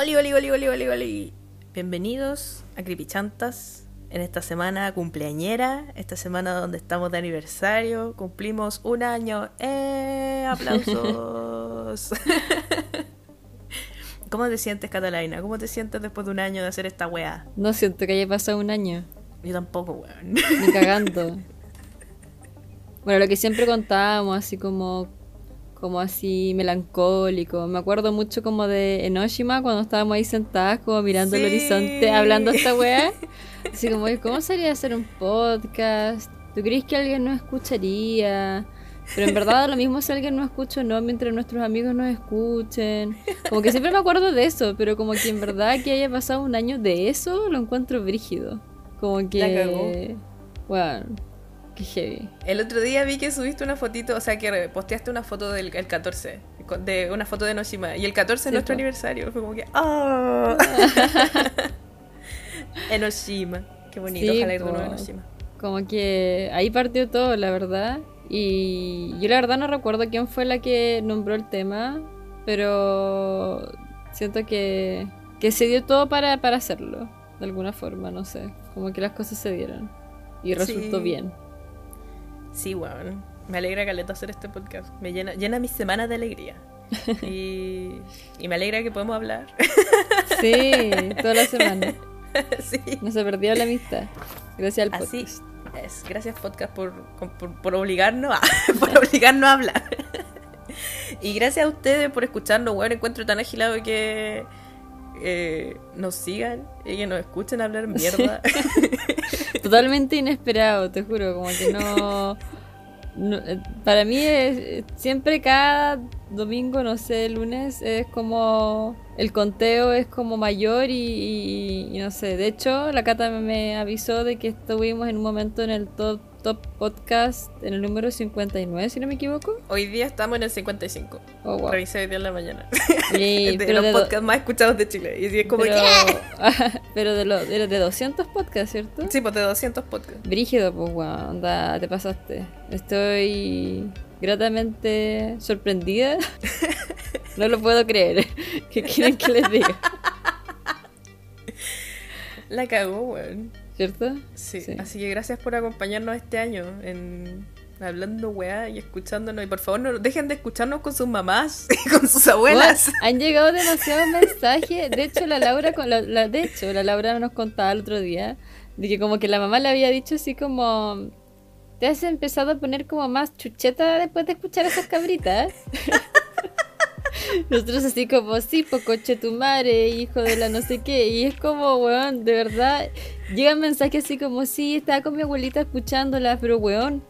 Oli, oli, oli, oli, oli, oli. Bienvenidos a Creepychantas en esta semana cumpleañera, esta semana donde estamos de aniversario, cumplimos un año. ¡Eh! ¡Aplausos! ¿Cómo te sientes, Catalina? ¿Cómo te sientes después de un año de hacer esta weá? No siento que haya pasado un año. Yo tampoco, weón. Ni cagando. bueno, lo que siempre contábamos, así como como así melancólico. Me acuerdo mucho como de Enoshima cuando estábamos ahí sentadas como mirando el horizonte hablando esta weá. Así como, ¿cómo sería hacer un podcast? ¿Tú crees que alguien nos escucharía? Pero en verdad lo mismo si alguien no escucha o no mientras nuestros amigos nos escuchen. Como que siempre me acuerdo de eso, pero como que en verdad que haya pasado un año de eso lo encuentro brígido. Como que... La cagó. Bueno, qué heavy. El otro día vi que subiste una fotito, o sea, que posteaste una foto del el 14, con- de una foto de Noshima. Y el 14 es nuestro aniversario. Fue como que, ¡ah! Enoshima. Qué bonito, Sí, ojalá ir de po. nuevo a Enoshima. Como que ahí partió todo, la verdad. Y yo la verdad no recuerdo quién fue la que nombró el tema, pero siento que, que se dio todo para, para hacerlo, de alguna forma, no sé. Como que las cosas se dieron. Y resultó Sí. bien. Sí, weón. Me alegra Caleta hacer este podcast. Me llena, llena mis semanas de alegría. Y, y me alegra que podemos hablar. Sí, toda la semana. sí. No se perdió la amistad. Gracias al Así podcast. es. Gracias podcast por, por, por obligarnos a, por obligarnos a hablar. y gracias a ustedes por escucharnos, weón. Encuentro tan agilado que eh, nos sigan y que nos escuchen hablar mierda. Totalmente inesperado, te juro, como que no... no, eh, para mí es siempre cada domingo, no sé, lunes, es como... El conteo es como mayor y, y- y no sé, de hecho la Cata me avisó de que estuvimos en un momento en el top, top podcast, en el número 59, si no me equivoco. Hoy día estamos en el 55. Oh, wow. Revisé hoy día en la mañana. De los de podcasts más escuchados de Chile. Y es como pero, que... pero de, lo, de, de 200 podcasts, ¿cierto? Sí, pues de 200 podcasts. Brígido, pues, weón, anda, te pasaste. Estoy gratamente sorprendida. No lo puedo creer. ¿Qué quieren que les diga? La cagó, weón. ¿Cierto? Sí. Sí. así que gracias por acompañarnos este año en hablando weá y escuchándonos. Y por favor, no dejen de escucharnos con sus mamás y con sus abuelas. Han llegado demasiados mensajes. De hecho, la Laura, con- la, la- de hecho, la Laura nos contaba el otro día de que como que la mamá le había dicho así como te has empezado a poner como más chucheta después de escuchar a esas cabritas. Nosotros así como, sí, pues coche tu madre, hijo de la no sé qué. Y es como, weón, de verdad, llegan mensajes así como, sí, estaba con mi abuelita escuchándola, pero weón,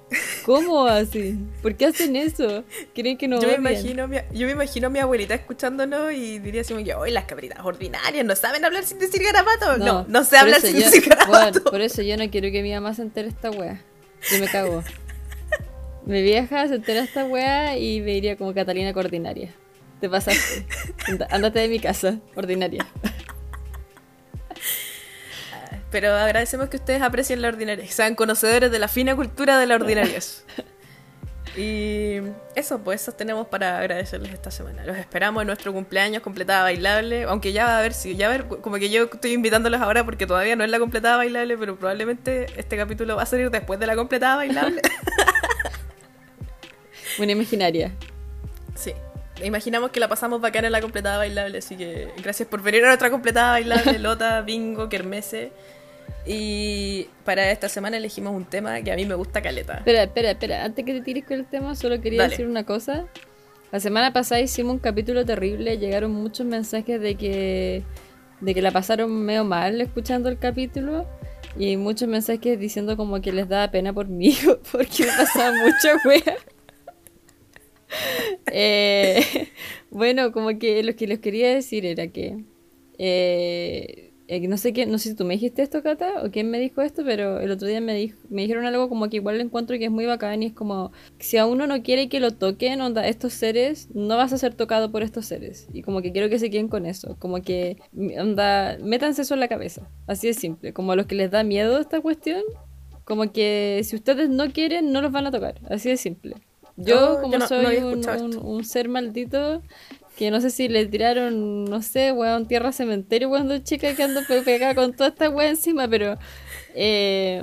¿cómo así? ¿Por qué hacen eso? ¿Creen que no yo, me imagino, mi- yo me imagino a mi abuelita escuchándonos y diría así hoy las cabritas ordinarias no saben hablar sin decir garabato. No, no, sé por hablar sin yo- decir garabato. weón, por eso yo no quiero que mi mamá se entere esta wea. Yo me cago. Mi vieja se entera esta wea y me diría como Catalina que ordinaria. Te pasaste. Ándate de mi casa, ordinaria. Pero agradecemos que ustedes aprecien la ordinaria, que sean conocedores de la fina cultura de la ordinaria. Y eso, pues eso tenemos para agradecerles esta semana. Los esperamos en nuestro cumpleaños completada bailable, aunque ya va a ver si ya va a ver, como que yo estoy invitándolos ahora porque todavía no es la completada bailable, pero probablemente este capítulo va a salir después de la completada bailable. Una imaginaria. sí. Imaginamos que la pasamos bacana en la completada bailable, así que gracias por venir a nuestra completada bailable, Lota, Bingo, Kermese. Y para esta semana elegimos un tema que a mí me gusta caleta. Espera, espera, espera. Antes que te tires con el tema, solo quería Dale. decir una cosa. La semana pasada hicimos un capítulo terrible. Llegaron muchos mensajes de que, de que la pasaron medio mal escuchando el capítulo. Y muchos mensajes diciendo como que les daba pena por mí, porque me pasaba mucha wea. Eh, bueno, como que lo que les quería decir era que eh, eh, no sé quién, no sé si tú me dijiste esto, Cata, o quién me dijo esto, pero el otro día me, dijeron algo como que igual lo encuentro que es muy bacán y es como, si a uno no quiere que lo toquen, estos seres, no vas a ser tocado por estos seres. Y como que quiero que se queden con eso, como que, onda, métanse eso en la cabeza, así de simple, como a los que les da miedo esta cuestión, como que si ustedes no quieren, no los van a tocar, así de simple. Yo, como yo no- no soy un, ser maldito, que no sé si le tiraron, no sé, weón, tierra cementerio cuando chica que ando pegada con toda esta weá encima, pero eh,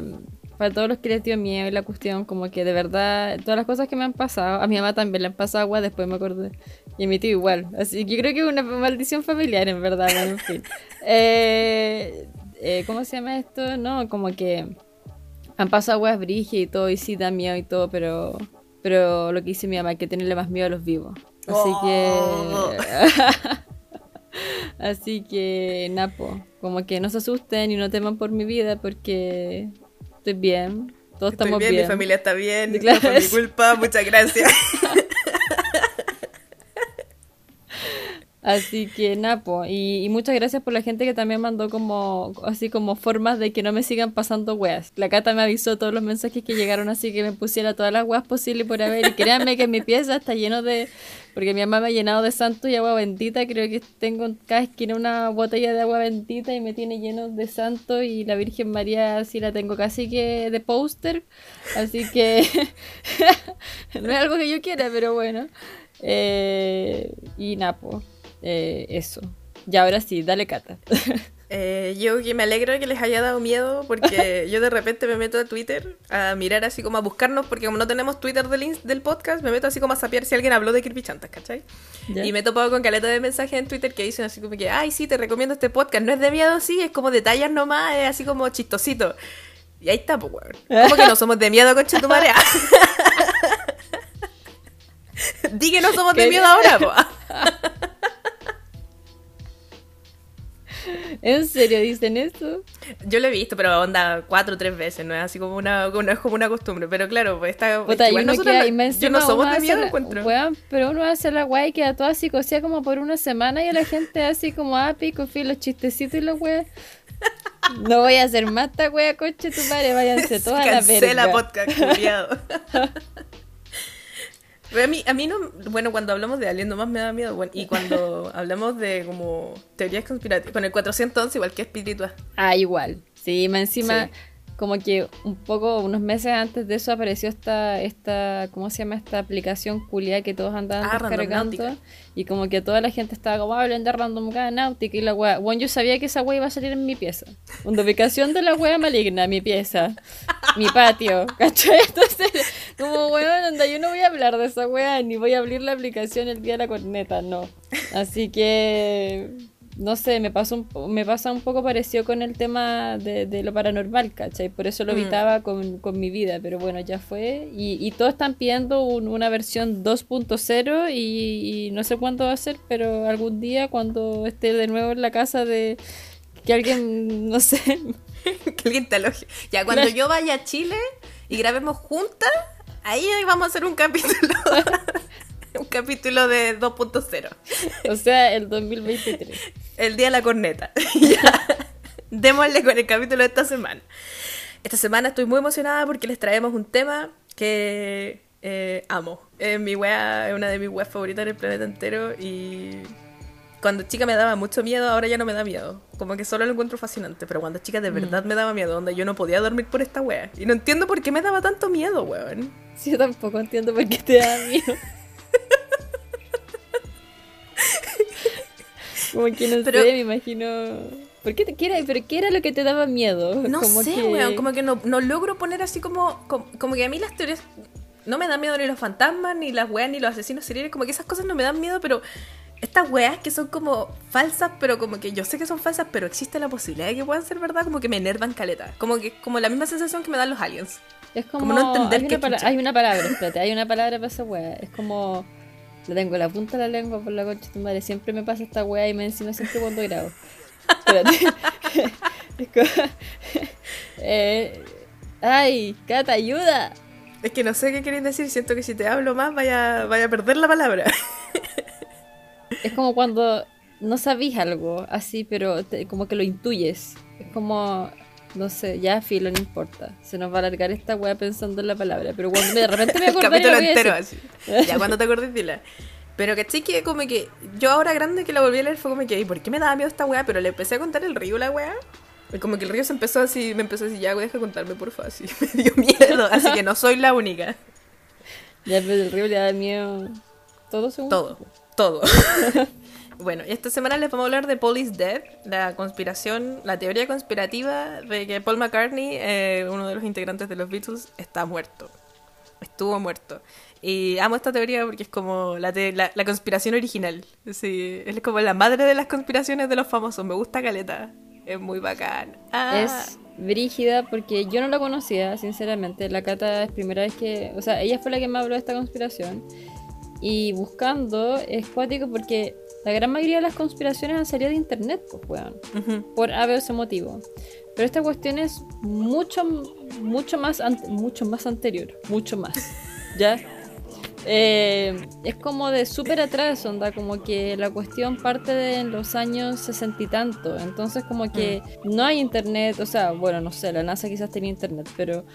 para todos los que les dio miedo y la cuestión, como que de verdad, todas las cosas que me han pasado, a mi mamá también le han pasado agua, después me acordé, y a mi tío igual, así que yo creo que es una maldición familiar en verdad, bueno, en fin. Eh, eh, ¿Cómo se llama esto? No, como que han pasado aguas brigias y todo, y sí da miedo y todo, pero, pero lo que dice mi mamá, hay que tenerle más miedo a los vivos. Así que. Así que, Napo, como que no se asusten y no teman por mi vida porque estoy bien. Todos Estoy estamos bien, bien. mi familia está bien, Claro. no fue mi culpa, muchas gracias. Así que, Napo, y, y muchas gracias por la gente que también mandó como, así como formas de que no me sigan pasando weas. La Cata me avisó todos los mensajes que llegaron así que me pusiera todas las weas posibles por haber. Y créanme que mi pieza está lleno de, porque mi mamá me ha llenado de santo y agua bendita. Creo que tengo en cada esquina una botella de agua bendita y me tiene lleno de santo y la Virgen María sí la tengo casi que de póster. Así que no es algo que yo quiera, pero bueno. Eh, y Napo. Eh, eso. Y ahora sí, dale cata. Eh, yo que me alegro de que les haya dado miedo porque yo de repente me meto a Twitter a mirar así como a buscarnos porque como no tenemos Twitter del, del podcast me meto así como a sapear si alguien habló de Kirby Chantas, ¿cachai? Y me he topado con caleta de mensajes en Twitter que dicen así como que, ay sí, te recomiendo este podcast, no es de miedo, sí, es como detalles nomás, es así como chistosito. Y ahí está, pues, weón. ¿Cómo que no somos de miedo, concha tu madre? Di que no somos de miedo ahora, po. ¿En serio dicen eso? Yo lo he visto, pero onda cuatro o tres veces, no es así como una, no es como una costumbre. Pero claro, pues está. es Puta, igual nosotros queda- más yo no somos de miedo, la- encuentro. pero uno hace la guay y queda toda psicosía como por una semana y a la gente así como, ah, pico, fin, los chistecitos y los weas. No voy a hacer más esta wea, coche tu madre, váyanse todas a la Cancela verga. podcast, culiado. Pero a mí, a mí no, bueno, cuando hablamos de Alien nomás me da miedo, bueno, y cuando hablamos de como teorías conspirativas, con el 411 igual que espiritual. Ah, igual. Sí, más encima, Sí. Como que un poco, unos meses antes de eso apareció esta, esta, ¿cómo se llama? Esta aplicación culia que todos andaban Ah, descargando. Y como que toda la gente estaba como "Ah, hablando de Random Náutica y la wea. Bueno, yo sabía que esa wea iba a salir en mi pieza. Una ubicación de la wea maligna, mi pieza. Mi patio. ¿Cachai? Entonces, como weón, anda, yo no voy a hablar de esa wea, ni voy a abrir la aplicación el día de la corneta, no. Así que no sé, me pasa un, po- me pasa un poco parecido con el tema de, de lo paranormal, ¿cachai? Por eso lo Mm. evitaba con, con mi vida, pero bueno, ya fue. Y, y todos están pidiendo un- una versión 2.0 y, y no sé cuándo va a ser, pero algún día cuando esté de nuevo en la casa de que alguien, no sé, que alguien te aloje. Ya, cuando yo vaya a Chile y grabemos juntas, ahí vamos a hacer un capítulo. un capítulo de 2.0. o sea, el 2023. El día de la corneta. ya. Démosle con el capítulo de esta semana. Esta semana estoy muy emocionada porque les traemos un tema que eh, amo. Es mi wea, es una de mis weas favoritas en el planeta entero y cuando chica me daba mucho miedo, ahora ya no me da miedo. Como que solo lo encuentro fascinante, pero cuando chica de verdad me daba miedo, donde yo no podía dormir por esta wea. Y no entiendo por qué me daba tanto miedo, weón. Sí, yo tampoco entiendo por qué te da miedo. Como que no Pero- sé, me imagino. ¿Por qué te, qué era, ¿Pero qué era lo que te daba miedo? No Como sé, que- weón, como que no, no logro poner así como, como, como que a mí las teorías no me dan miedo ni los fantasmas, ni las weas, ni los asesinos seriales, como que esas cosas no me dan miedo, pero estas weas que son como falsas, pero como que yo sé que son falsas, pero existe la posibilidad de que puedan ser verdad, como que me enervan caleta. Como que como la misma sensación que me dan los aliens. Es como, como no entender hay, una chucha. hay una palabra, espérate, hay una palabra para esa wea. Es como. La tengo en la punta de la lengua por la concha de tu madre. Siempre me pasa esta wea y me encima siempre cuando grabo. Espérate. es como. eh, ay, Cata, ayuda. Es que no sé qué queréis decir, siento que si te hablo más vaya, vaya a perder la palabra. Es como cuando no sabís algo así, pero te- como que lo intuyes. Es como, no sé, ya filo, no importa. Se nos va a alargar esta wea pensando en la palabra. Pero cuando de repente me el acordé capítulo voy a entero así. Ya cuando te acuerdes, dila. Pero que que como que yo ahora grande que la volví a leer fue como que, ¿y por qué me daba miedo esta weá? Pero le empecé a contar el río la weá. Como que el río se empezó así, me empezó así, ya, güey, deja contarme, porfa, así. Me dio miedo, así que no soy la única. Ya, pero el río le da miedo todo según. Todo. todo. bueno, esta semana les vamos a hablar de Paul Dead, la conspiración, la teoría conspirativa de que Paul McCartney, eh, uno de los integrantes de los Beatles, está muerto. Estuvo muerto. Y amo esta teoría porque es como la, te- la, la conspiración original. Sí, es como la madre de las conspiraciones de los famosos. Me gusta Caleta. Es muy bacán. Ah. Es brígida porque yo no la conocía, sinceramente. La Cata es primera vez que. O sea, ella fue la que me habló de esta conspiración. Y buscando es cuático porque la gran mayoría de las conspiraciones han salido de internet, pues, weón. Por A, B o C motivo. Pero esta cuestión es mucho, mucho más, mucho más anterior. Mucho más. ¿Ya? Eh, es como de súper atrás, onda, como que la cuestión parte de los años sesenta y tanto, entonces como que no hay internet, o sea, bueno, no sé, la NASA quizás tenía internet, pero,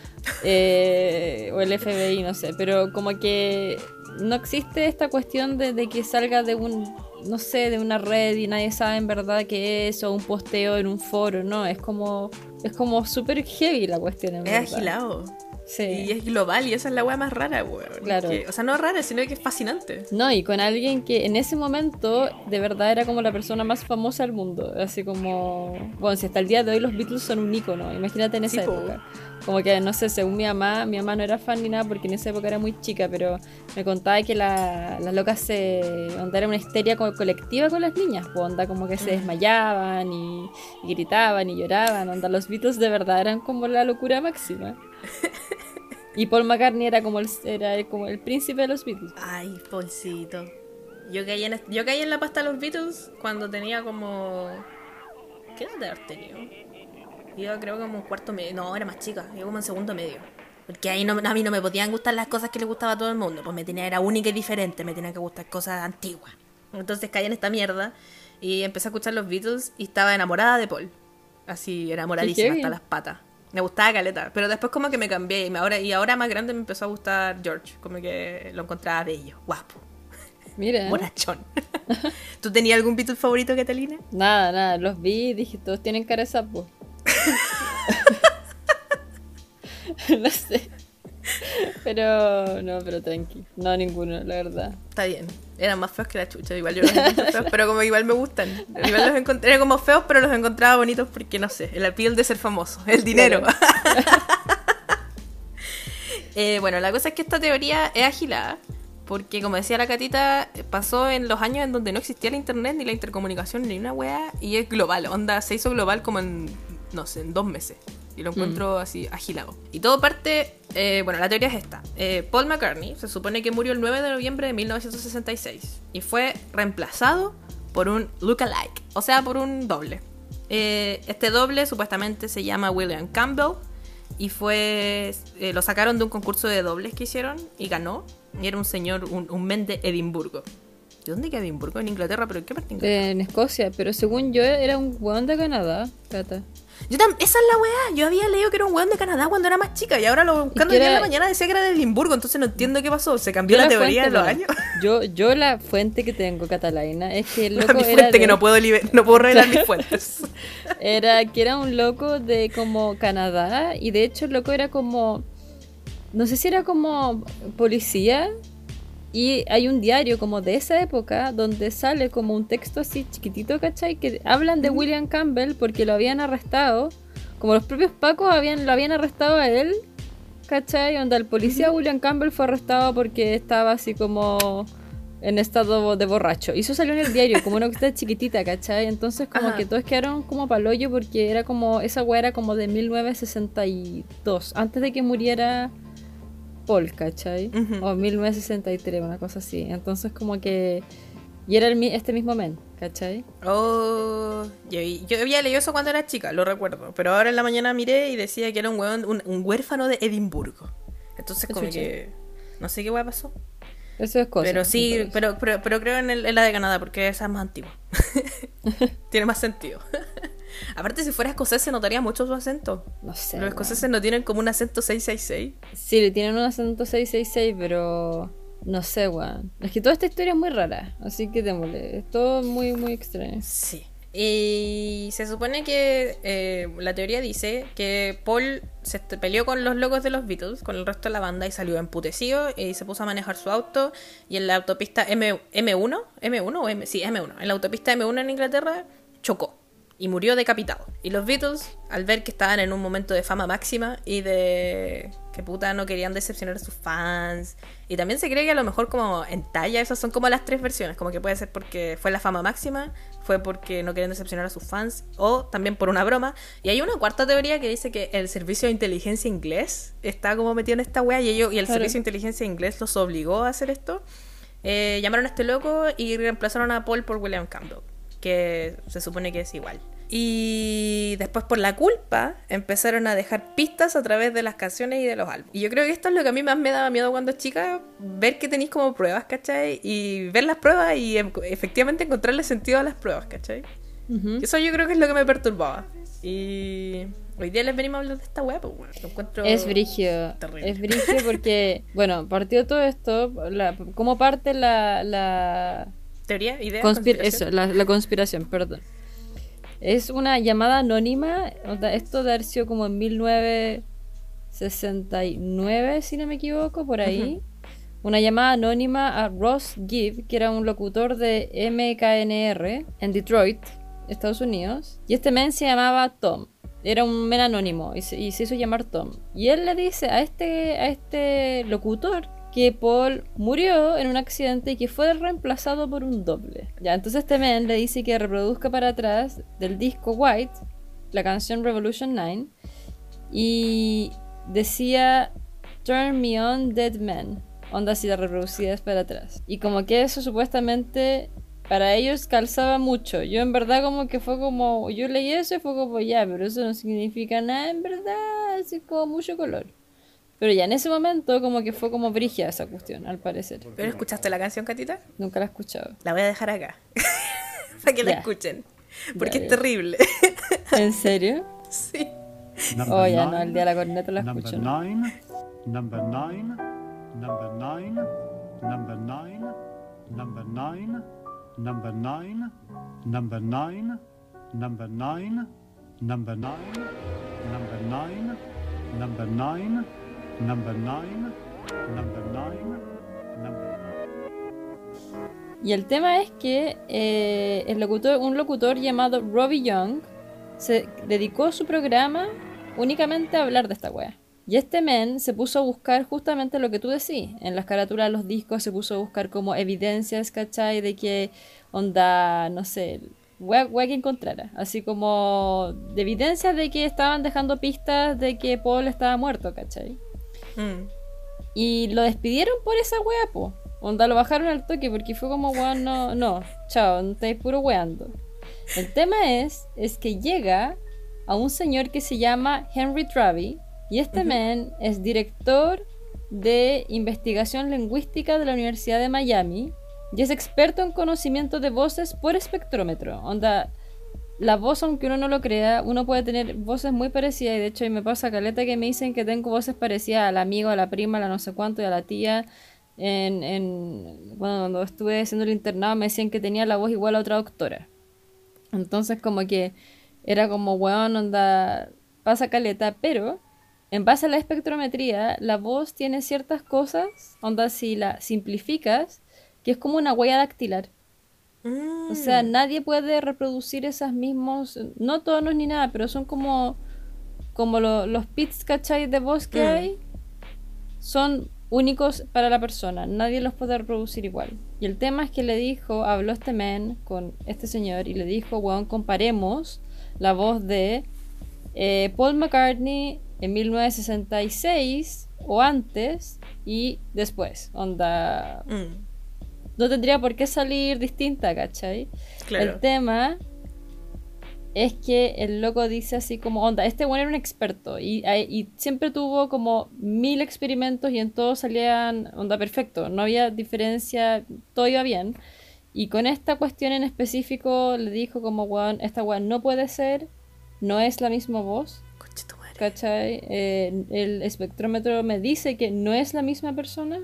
eh, o el FBI, no sé, pero como que no existe esta cuestión de, de que salga de un, no sé, de una red y nadie sabe en verdad qué es, o un posteo en un foro, no, es como, es como súper heavy la cuestión, en Es verdad. agilado. Sí. Y es global y esa es la weá más rara, weón. Claro. Que- o sea, no rara, sino que es fascinante. No, y con alguien que en ese momento de verdad era como la persona más famosa del mundo. Así como. Bueno, si hasta el día de hoy los Beatles son un ícono, imagínate en esa Sí, po. Como que, no sé, según mi mamá, mi mamá no era fan ni nada porque en esa época era muy chica, pero me contaba que la- las locas se. onda era una histeria co- colectiva con las niñas, onda como que se desmayaban y, y gritaban y lloraban, onda los Beatles de verdad eran como la locura máxima. Y Paul McCartney era como el, era como el príncipe de los Beatles. Ay, Paulcito. Yo caí, en, yo caí en la pasta de los Beatles cuando tenía como... ¿Qué edad de haber tenido? Iba creo como en cuarto medio. No, era más chica. Iba como en segundo medio. Porque ahí no, a mí no me podían gustar las cosas que le gustaba a todo el mundo. Pues me tenía, era única y diferente. Me tenían que gustar cosas antiguas. Entonces caí en esta mierda. Y empecé a escuchar los Beatles y estaba enamorada de Paul. Así, enamoradísima hasta las patas. Me gustaba Caleta. Pero después como que me cambié. Y me- ahora, y ahora más grande me empezó a gustar George. Como que lo encontraba bello, guapo. Mira. Bonachón. ¿Tú tenías algún Beatle favorito, Catalina? Nada, nada, los vi y dije, todos tienen cara de sapo. no sé. Pero, no, pero tranqui. No, ninguno, la verdad. Está bien. Eran más feos que la chucha. Igual yo los encuentro feos, pero como igual me gustan. Igual los encontré como feos, pero los encontraba bonitos porque, no sé, el appeal de ser famoso, el dinero. Eh, bueno, la cosa es que esta teoría es agilada. Porque, como decía la catita, pasó en los años en donde no existía el internet, ni la intercomunicación, ni una weá, y es global. Onda, se hizo global como en, no sé, en dos meses. Y lo encuentro así agilado. Y todo parte, eh, bueno, la teoría es esta. Eh, Paul McCartney se supone que murió el 9 de noviembre de 1966 y fue reemplazado por un lookalike, o sea, por un doble. Eh, este doble supuestamente se llama William Campbell y fue eh, lo sacaron de un concurso de dobles que hicieron y ganó. Y era un señor, un, un men de Edimburgo. ¿De dónde queda Edimburgo? En Inglaterra, pero ¿en qué parte de Inglaterra? En Escocia, pero según yo era un weón de Canadá, Cata. Yo esa es la weá. Yo había leído que era un weón de Canadá cuando era más chica y ahora lo buscando en era- la mañana decía que era de Edimburgo, entonces no entiendo qué pasó. Se cambió Yo la teoría de fuente, los años. Yo, yo la fuente que tengo, Catalina, es que el loco mi era, fuente de- que no puedo, no puedo revelar mis fuentes. era que era un loco de como Canadá y de hecho el loco era como no sé si era como policía y hay un diario como de esa época donde sale como un texto así chiquitito, ¿cachai? Que hablan de William Campbell porque lo habían arrestado, como los propios pacos habían, lo habían arrestado a él, ¿cachai? Donde el policía William Campbell fue arrestado porque estaba así como en estado de borracho. Y eso salió en el diario, como una cosa chiquitita, ¿cachai? Entonces como Ajá. que todos quedaron como palollo porque era como, esa weá era como de 1962, antes de que muriera Paul, ¿cachai? Ujú. O 1963, una cosa así. Entonces como que... Y era el, este mismo men, ¿cachai? Oh, yo, yo había leído eso cuando era chica, lo recuerdo. Pero ahora en la mañana miré y decía que era un, weón, un, un huérfano de Edimburgo. Entonces, como Chucha. que. No sé qué weá pasó. Eso es cosa. pero sí, pero, pero, pero creo en, el- en la de Canadá porque esa es más antigua. Tiene más sentido. Aparte, si fuera escocés, se notaría mucho su acento. No sé. Los escoceses no tienen como un acento 666. Sí, le tienen un acento 666, pero no sé, weón. Es que toda esta historia es muy rara, así que démosle. Es todo muy, muy extraño. Sí. Y se supone que eh, la teoría dice que Paul se peleó con los locos de los Beatles, con el resto de la banda, y salió emputecido y se puso a manejar su auto. Y en la autopista M, M1, M1 o M, sí, M1, en la autopista M1 en Inglaterra, chocó y murió decapitado. Y los Beatles, al ver que estaban en un momento de fama máxima y de que puta no querían decepcionar a sus fans, y también se cree que a lo mejor como en talla, esas son como las tres versiones, como que puede ser porque fue la fama máxima, fue porque no querían decepcionar a sus fans, o también por una broma. Y hay una cuarta teoría que dice que el servicio de inteligencia inglés está como metido en esta wea y, ellos, y el Claro. servicio de inteligencia inglés los obligó a hacer esto. Eh, llamaron a este loco y reemplazaron a Paul por William Campbell, que se supone que es igual. Y después por la culpa empezaron a dejar pistas a través de las canciones y de los álbumes. Y yo creo que esto es lo que a mí más me daba miedo cuando chica, ver que tenéis como pruebas, ¿cachai? Y ver las pruebas y em- efectivamente encontrarle sentido a las pruebas, ¿cachai? Ujú. Eso yo creo que es lo que me perturbaba. Y hoy día les venimos a hablar de esta pues bueno, lo encuentro... Es brigio. Terrible. Es brigio porque, bueno, partió todo esto. La, ¿Cómo parte la, la, ¿Teoría? ¿Idea? Conspir- conspiración? eso, la, la conspiración, perdón. Es una llamada anónima. Esto de haber sido como en 1969, si no me equivoco, por ahí. Una llamada anónima a Ross Gibb, que era un locutor de MKNR en Detroit, Estados Unidos. Y este men se llamaba Tom. Era un men anónimo y se, y se hizo llamar Tom. Y él le dice a este, a este locutor que Paul murió en un accidente y que fue reemplazado por un doble. Ya, entonces este men le dice que reproduzca para atrás del disco White la canción Revolution 9 y decía Turn Me On Dead Man. Onda así la reproducida es para atrás. Y como que eso supuestamente para ellos calzaba mucho. Yo en verdad como que fue como, yo leí eso y fue como ya, pero eso no significa nada en verdad, así como mucho color. Pero ya en ese momento como que fue como brigia esa cuestión, al parecer. ¿Pero escuchaste la canción, Catita? Nunca la he escuchado. La voy a dejar acá. Para que la Ya. escuchen. Porque Ya, es terrible. ¿En serio? sí. Number Oh, ya no, nine, el día de la corneta la escucho. ¿no? nine, number nine, number nine, number nine, number nine, number nine, number nine, number nine, number nine, number nine, number nine, number nine, number nine, number Y el tema es que eh, el locutor, un locutor llamado Robbie Young se dedicó su programa únicamente a hablar de esta wea. Y este men se puso a buscar justamente lo que tú decís. En las carátulas de los discos se puso a buscar como evidencias, ¿cachai? De que onda, no sé, wea, wea que encontrara. Así como de evidencias de que estaban dejando pistas de que Paul estaba muerto, ¿cachai? Mm. Y lo despidieron por esa wea, po. Onda, lo bajaron al toque porque fue como, weón, no, no, chao, no estáis puro weando. El tema es, es que llega a un señor que se llama Henry Travi y este man es director de investigación lingüística de la Universidad de Miami y es experto en conocimiento de voces por espectrómetro. Onda, la voz, aunque uno no lo crea, uno puede tener voces muy parecidas. Y de hecho, me pasa caleta que me dicen que tengo voces parecidas al amigo, a la prima, a la no sé cuánto y a la tía. En, cuando estuve haciendo el internado me decían que tenía la voz igual a otra doctora. Entonces, como que era como, weón, onda, pasa caleta, pero en base a la espectrometría, la voz tiene ciertas cosas, onda, si la simplificas, que es como una huella dactilar. Mm. O sea, nadie puede reproducir esas mismos, no tonos ni nada, pero son como, como lo- los pits, ¿cachai? De voz que Mm. hay, son únicos para la persona, nadie los puede reproducir igual. Y el tema es que le dijo, habló este man con este señor y le dijo, weón, comparemos la voz de eh, Paul McCartney en 1966 o antes y después. Onda, Mm. No tendría por qué salir distinta, ¿cachai? Claro. El tema es que el loco dice así como, onda, este bueno era un experto y, y siempre tuvo como mil experimentos y en todos salían, onda, perfecto, no había diferencia, todo iba bien. Y con esta cuestión en específico le dijo como, weón, esta weón no puede ser, no es la misma voz. ¿cachai? Eh, el espectrómetro me dice que no es la misma persona.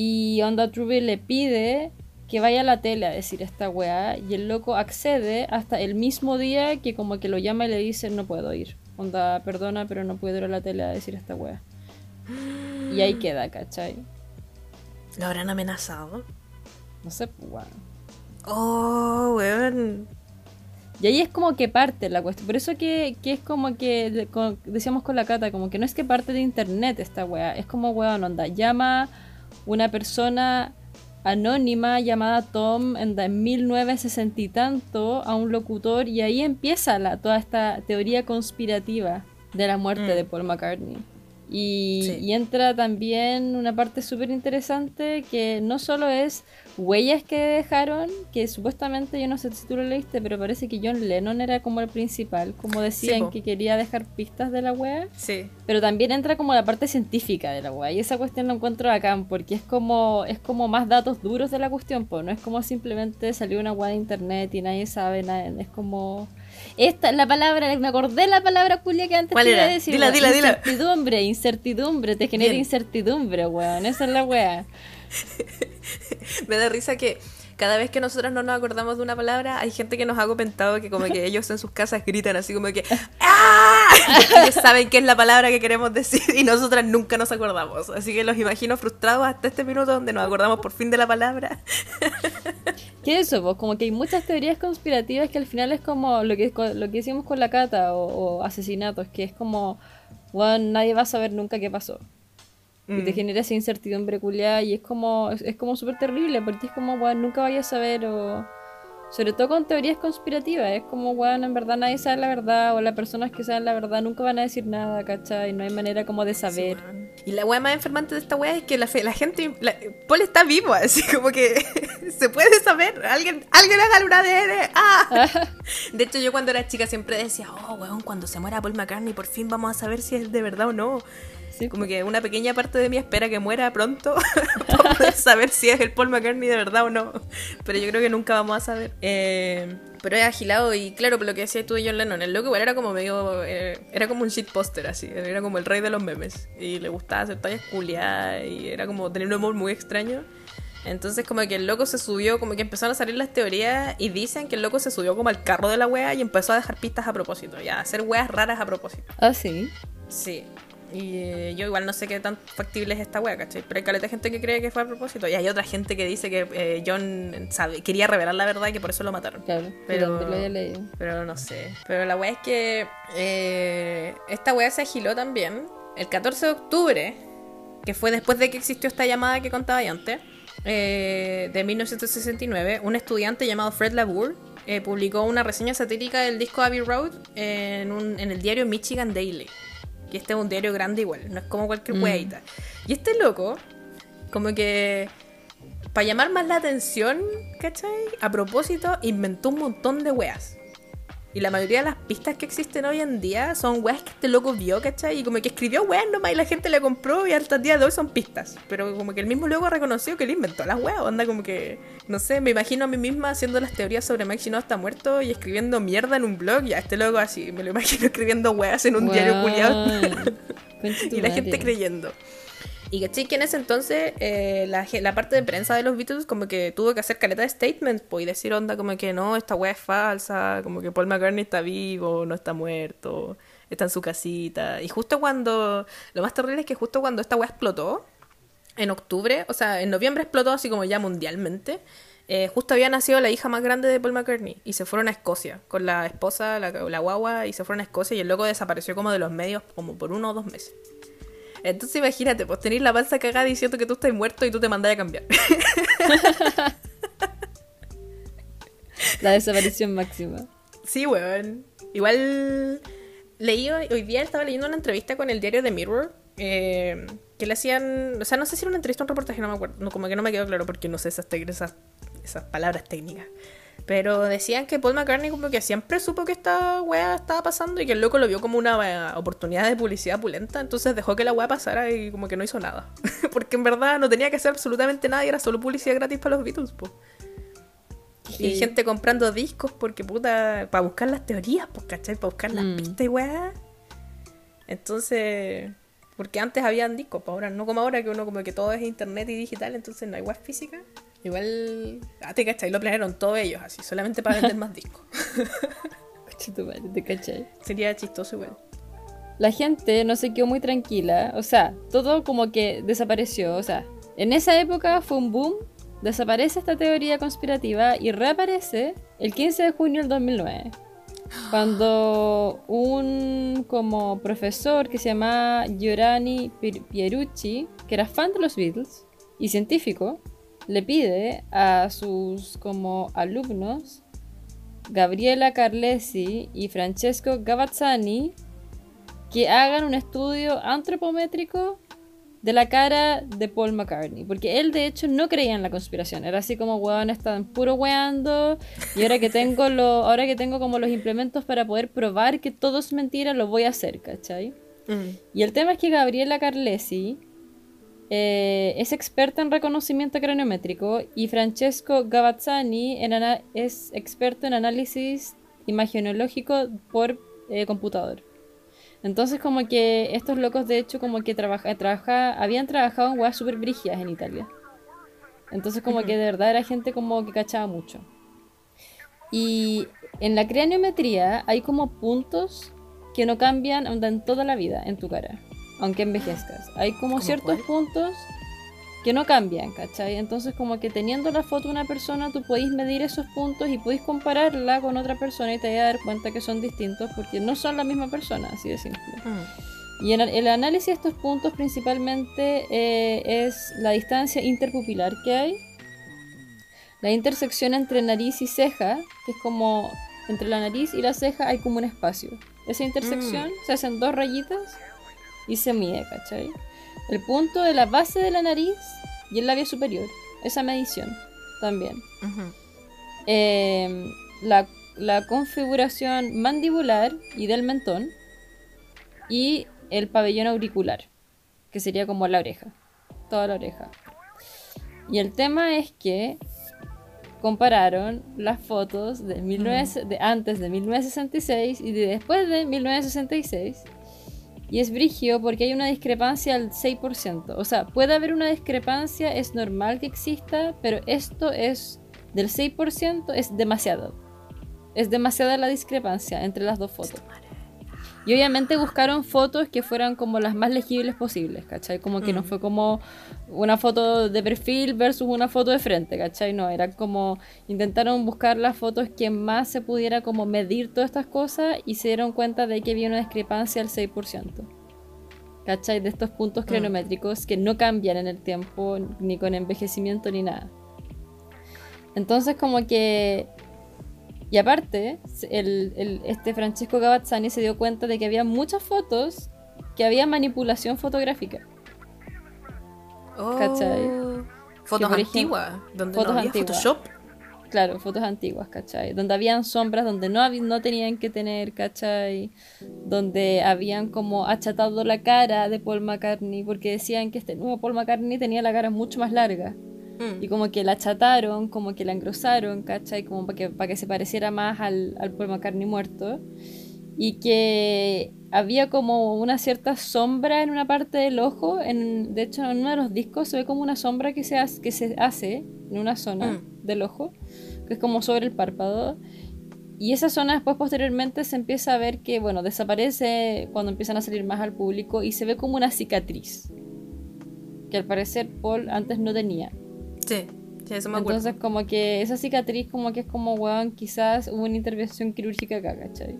Y Onda Truby le pide que vaya a la tele a decir esta weá y el loco accede hasta el mismo día que como que lo llama y le dice no puedo ir. Onda, perdona, pero no puedo ir a la tele a decir esta weá. Y ahí queda, ¿cachai? ¿Lo habrán amenazado? No sé, pues, weón. Oh, weón. Y ahí es como que parte la cuestión. Por eso que, que es como que de- con- decíamos con la cata, como que no es que parte de internet esta weá. Es como weón, onda. Llama una persona anónima llamada Tom en, en 1960 y tanto a un locutor y ahí empieza la, toda esta teoría conspirativa de la muerte Mm. de Paul McCartney. Y, Sí. y entra también una parte súper interesante que no solo es huellas que dejaron, que supuestamente, yo no sé si tú lo leíste, pero parece que John Lennon era como el principal, como decían po. que quería dejar pistas de la wea, Sí. pero también entra como la parte científica de la wea, y esa cuestión lo encuentro acá, porque es como, es como más datos duros de la cuestión, pues no es como simplemente salió una wea de internet y nadie sabe, nada, es como... Esta, la palabra, me acordé la palabra culia que antes ¿Cuál te iba a decir. Dila, dila, dila. Incertidumbre, incertidumbre, te genera Bien. incertidumbre, weón, esa es la wea. Me da risa que cada vez que nosotros no nos acordamos de una palabra, hay gente que nos ha comentado que como que ellos en sus casas gritan así como que ¡Ah! Saben qué es la palabra que queremos decir y nosotras nunca nos acordamos. Así que los imagino frustrados hasta este minuto donde nos acordamos por fin de la palabra. ¿Qué es eso? Pues como que hay muchas teorías conspirativas que al final es como lo que, lo que hicimos con la cata o, o asesinatos, que es como, bueno, nadie va a saber nunca qué pasó. Y te Mm. genera esa incertidumbre culiada y es como, es, es como súper terrible porque es como, bueno, nunca vayas a saber o... Sobre todo con teorías conspirativas, es como, bueno, en verdad nadie sabe la verdad o las personas que saben la verdad nunca van a decir nada, ¿cachai? No hay manera como de saber. Sí, weón. y la wea más enfermante de esta wea es que la, fe- la gente. La, Paul está vivo, así como que se puede saber. Alguien, alguien haga un ADN. ¡Ah! De hecho, yo cuando era chica siempre decía, oh, weón, cuando se muera Paul McCartney, por fin vamos a saber si es de verdad o no. Sí, Como que una pequeña parte de mí espera que muera pronto para poder saber si es el Paul McCartney de verdad o no. Pero yo creo que nunca vamos a saber. Eh, pero es agilado y claro, por lo que decías tú de John Lennon, el loco igual era como medio. eh, era como un shitposter así. Era como el rey de los memes. Y le gustaba hacer tallas culiadas y era como tener un humor muy extraño. Entonces como que el loco se subió, como que empezaron a salir las teorías y dicen que el loco se subió como al carro de la wea y empezó a dejar pistas a propósito, ya, a hacer weas raras a propósito. Ah, sí. Sí. Y eh, yo igual no sé qué tan factible es esta wea, ¿cachai? Pero hay caleta de gente que cree que fue a propósito. Y hay otra gente que dice que eh, John sabe, quería revelar la verdad y que por eso lo mataron. Claro, Pero- pero también lo había leído. Pero no sé. Pero la wea es que eh, esta wea se agiló también el 14 de octubre, que fue después de que existió esta llamada que contaba yo antes, de 1969. Un estudiante llamado Fred Labour publicó una reseña satírica del disco Abbey Road en, un- en el diario Michigan Daily. Y este es un diario grande igual, no es como cualquier Mm. weadita. Y este loco, como que para llamar más la atención, ¿cachai? A propósito, inventó un montón de weas. Y la mayoría de las pistas que existen hoy en día son weas que este loco vio, ¿cachai? Y como que escribió weas nomás y la gente le compró y hasta el día de hoy son pistas. Pero como que el mismo loco reconoció que él inventó las weas. Onda como que, no sé, me imagino a mí misma haciendo las teorías sobre Mike Shinoda está muerto y escribiendo mierda en un blog. Y a este loco así, me lo imagino escribiendo weas en un diario culiado. Y la gente creyendo. Y caché que en ese entonces eh, la, la parte de prensa de los Beatles como que tuvo que hacer caleta de statements pues, y decir onda como que no, esta weá es falsa, como que Paul McCartney está vivo, no está muerto, está en su casita. Y justo cuando, lo más terrible es que justo cuando esta weá explotó, en octubre, o sea, en noviembre explotó así como ya mundialmente. eh, justo había nacido la hija más grande de Paul McCartney y se fueron a Escocia con la esposa, la, la guagua, y se fueron a Escocia y el loco desapareció como de los medios como por uno o dos meses. Entonces imagínate, pues tenéis la panza cagada diciendo que tú estás muerto y tú te mandas a cambiar. La desaparición máxima. sí, weón. Igual leí hoy día estaba leyendo una entrevista con el diario The Mirror. eh, que le hacían, o sea, no sé si era una entrevista o un reportaje, no me acuerdo, no, como que no me quedó claro porque no sé esas, esas, esas palabras técnicas. Pero decían que Paul McCartney como que siempre supo que esta weá estaba pasando y que el loco lo vio como una eh, oportunidad de publicidad pulenta, entonces dejó que la weá pasara y como que no hizo nada. Porque en verdad no tenía que hacer absolutamente nada y era solo publicidad gratis para los Beatles, po. Y gente comprando discos porque puta, para buscar las teorías, pues, ¿cachai? Para buscar las Mm. pistas y weá. Entonces, porque antes habían discos, pues ahora no como ahora que uno como que todo es internet y digital, entonces no hay web física. Igual, ah, te cachai, lo planearon todos ellos así, solamente para vender más discos. ¿te cachai? Sería chistoso igual. La gente no se quedó muy tranquila, o sea, todo como que desapareció, o sea, en esa época fue un boom, desaparece esta teoría conspirativa y reaparece el 15 de junio del 2009. Cuando un como profesor que se llama Giorani Pier- Pierucci, que era fan de los Beatles y científico, le pide a sus como alumnos Gabriela Carlesi y Francesco Gavazzani que hagan un estudio antropométrico de la cara de Paul McCartney. Porque él, de hecho, no creía en la conspiración. Era así como, weón, están puro weando. Y ahora que tengo lo, ahora que tengo como los implementos para poder probar que todo es mentira, lo voy a hacer, ¿cachai? Mm. Y el tema es que Gabriela Carlesi eh, es experta en reconocimiento craniométrico y Francesco Gavazzani en es experto en análisis imagenológico por eh, computador. Entonces como que estos locos de hecho como que trabaja, trabaja, habían trabajado en weas super brígidas en Italia. Entonces como que de verdad era gente como que cachaba mucho. Y en la craniometría hay como puntos que no cambian en toda la vida en tu cara, aunque envejezcas. Hay como ¿Cómo ciertos cuál? puntos que no cambian, ¿cachai? Entonces como que teniendo la foto de una persona tú podéis medir esos puntos y podéis compararla con otra persona y te vas a dar cuenta que son distintos porque no son la misma persona, así de simple. Mm. Y el, el análisis de estos puntos principalmente eh, es la distancia interpupilar que hay, la intersección entre nariz y ceja, que es como entre la nariz y la ceja hay como un espacio. Esa intersección se hacen dos rayitas y se mide, ¿cachai? El punto de la base de la nariz y el labio superior, esa medición también. Eh, la, la configuración mandibular y del mentón y el pabellón auricular, que sería como la oreja, toda la oreja. Y el tema es que compararon las fotos de, 19 de antes de 1966 y de después de 1966. Y es brigio porque hay una discrepancia al 6%. O sea, puede haber una discrepancia, es normal que exista, pero esto es del 6%, es demasiado. Es demasiada la discrepancia entre las dos fotos. Y obviamente buscaron fotos que fueran como las más legibles posibles, ¿cachai? Como que no fue como una foto de perfil versus una foto de frente, ¿cachai? No, era como intentaron buscar las fotos que más se pudiera como medir todas estas cosas y se dieron cuenta de que había una discrepancia al 6%. ¿Cachai? De estos puntos cronométricos que no cambian en el tiempo, ni con envejecimiento, ni nada. Entonces como que... Y aparte, el, el- este Francesco Gavazzani se dio cuenta de que había muchas fotos que había manipulación fotográfica. ¿Cachai? Oh. Fotos por ejemplo, antiguas, donde fotos no había antiguas. Photoshop. Claro, fotos antiguas, ¿cachai? Donde habían sombras donde no, no tenían que tener, ¿cachai? Donde habían como achatado la cara de Paul McCartney porque decían que este nuevo Paul McCartney tenía la cara mucho más larga. Mm. Y como que la achataron, como que la engrosaron, ¿cachai? Como para que, para que se pareciera más al, al Paul McCartney muerto. Y que había como una cierta sombra en una parte del ojo. En, de hecho, en uno de los discos se ve como una sombra que se, hace, que se hace en una zona Mm. del ojo, que es como sobre el párpado. Y esa zona después posteriormente se empieza a ver que, bueno, desaparece cuando empiezan a salir más al público y se ve como una cicatriz. Que al parecer Paul antes no tenía. Sí, sí, eso me acuerdo. Entonces como que esa cicatriz como que es como, weón, quizás hubo una intervención quirúrgica acá, ¿cachai?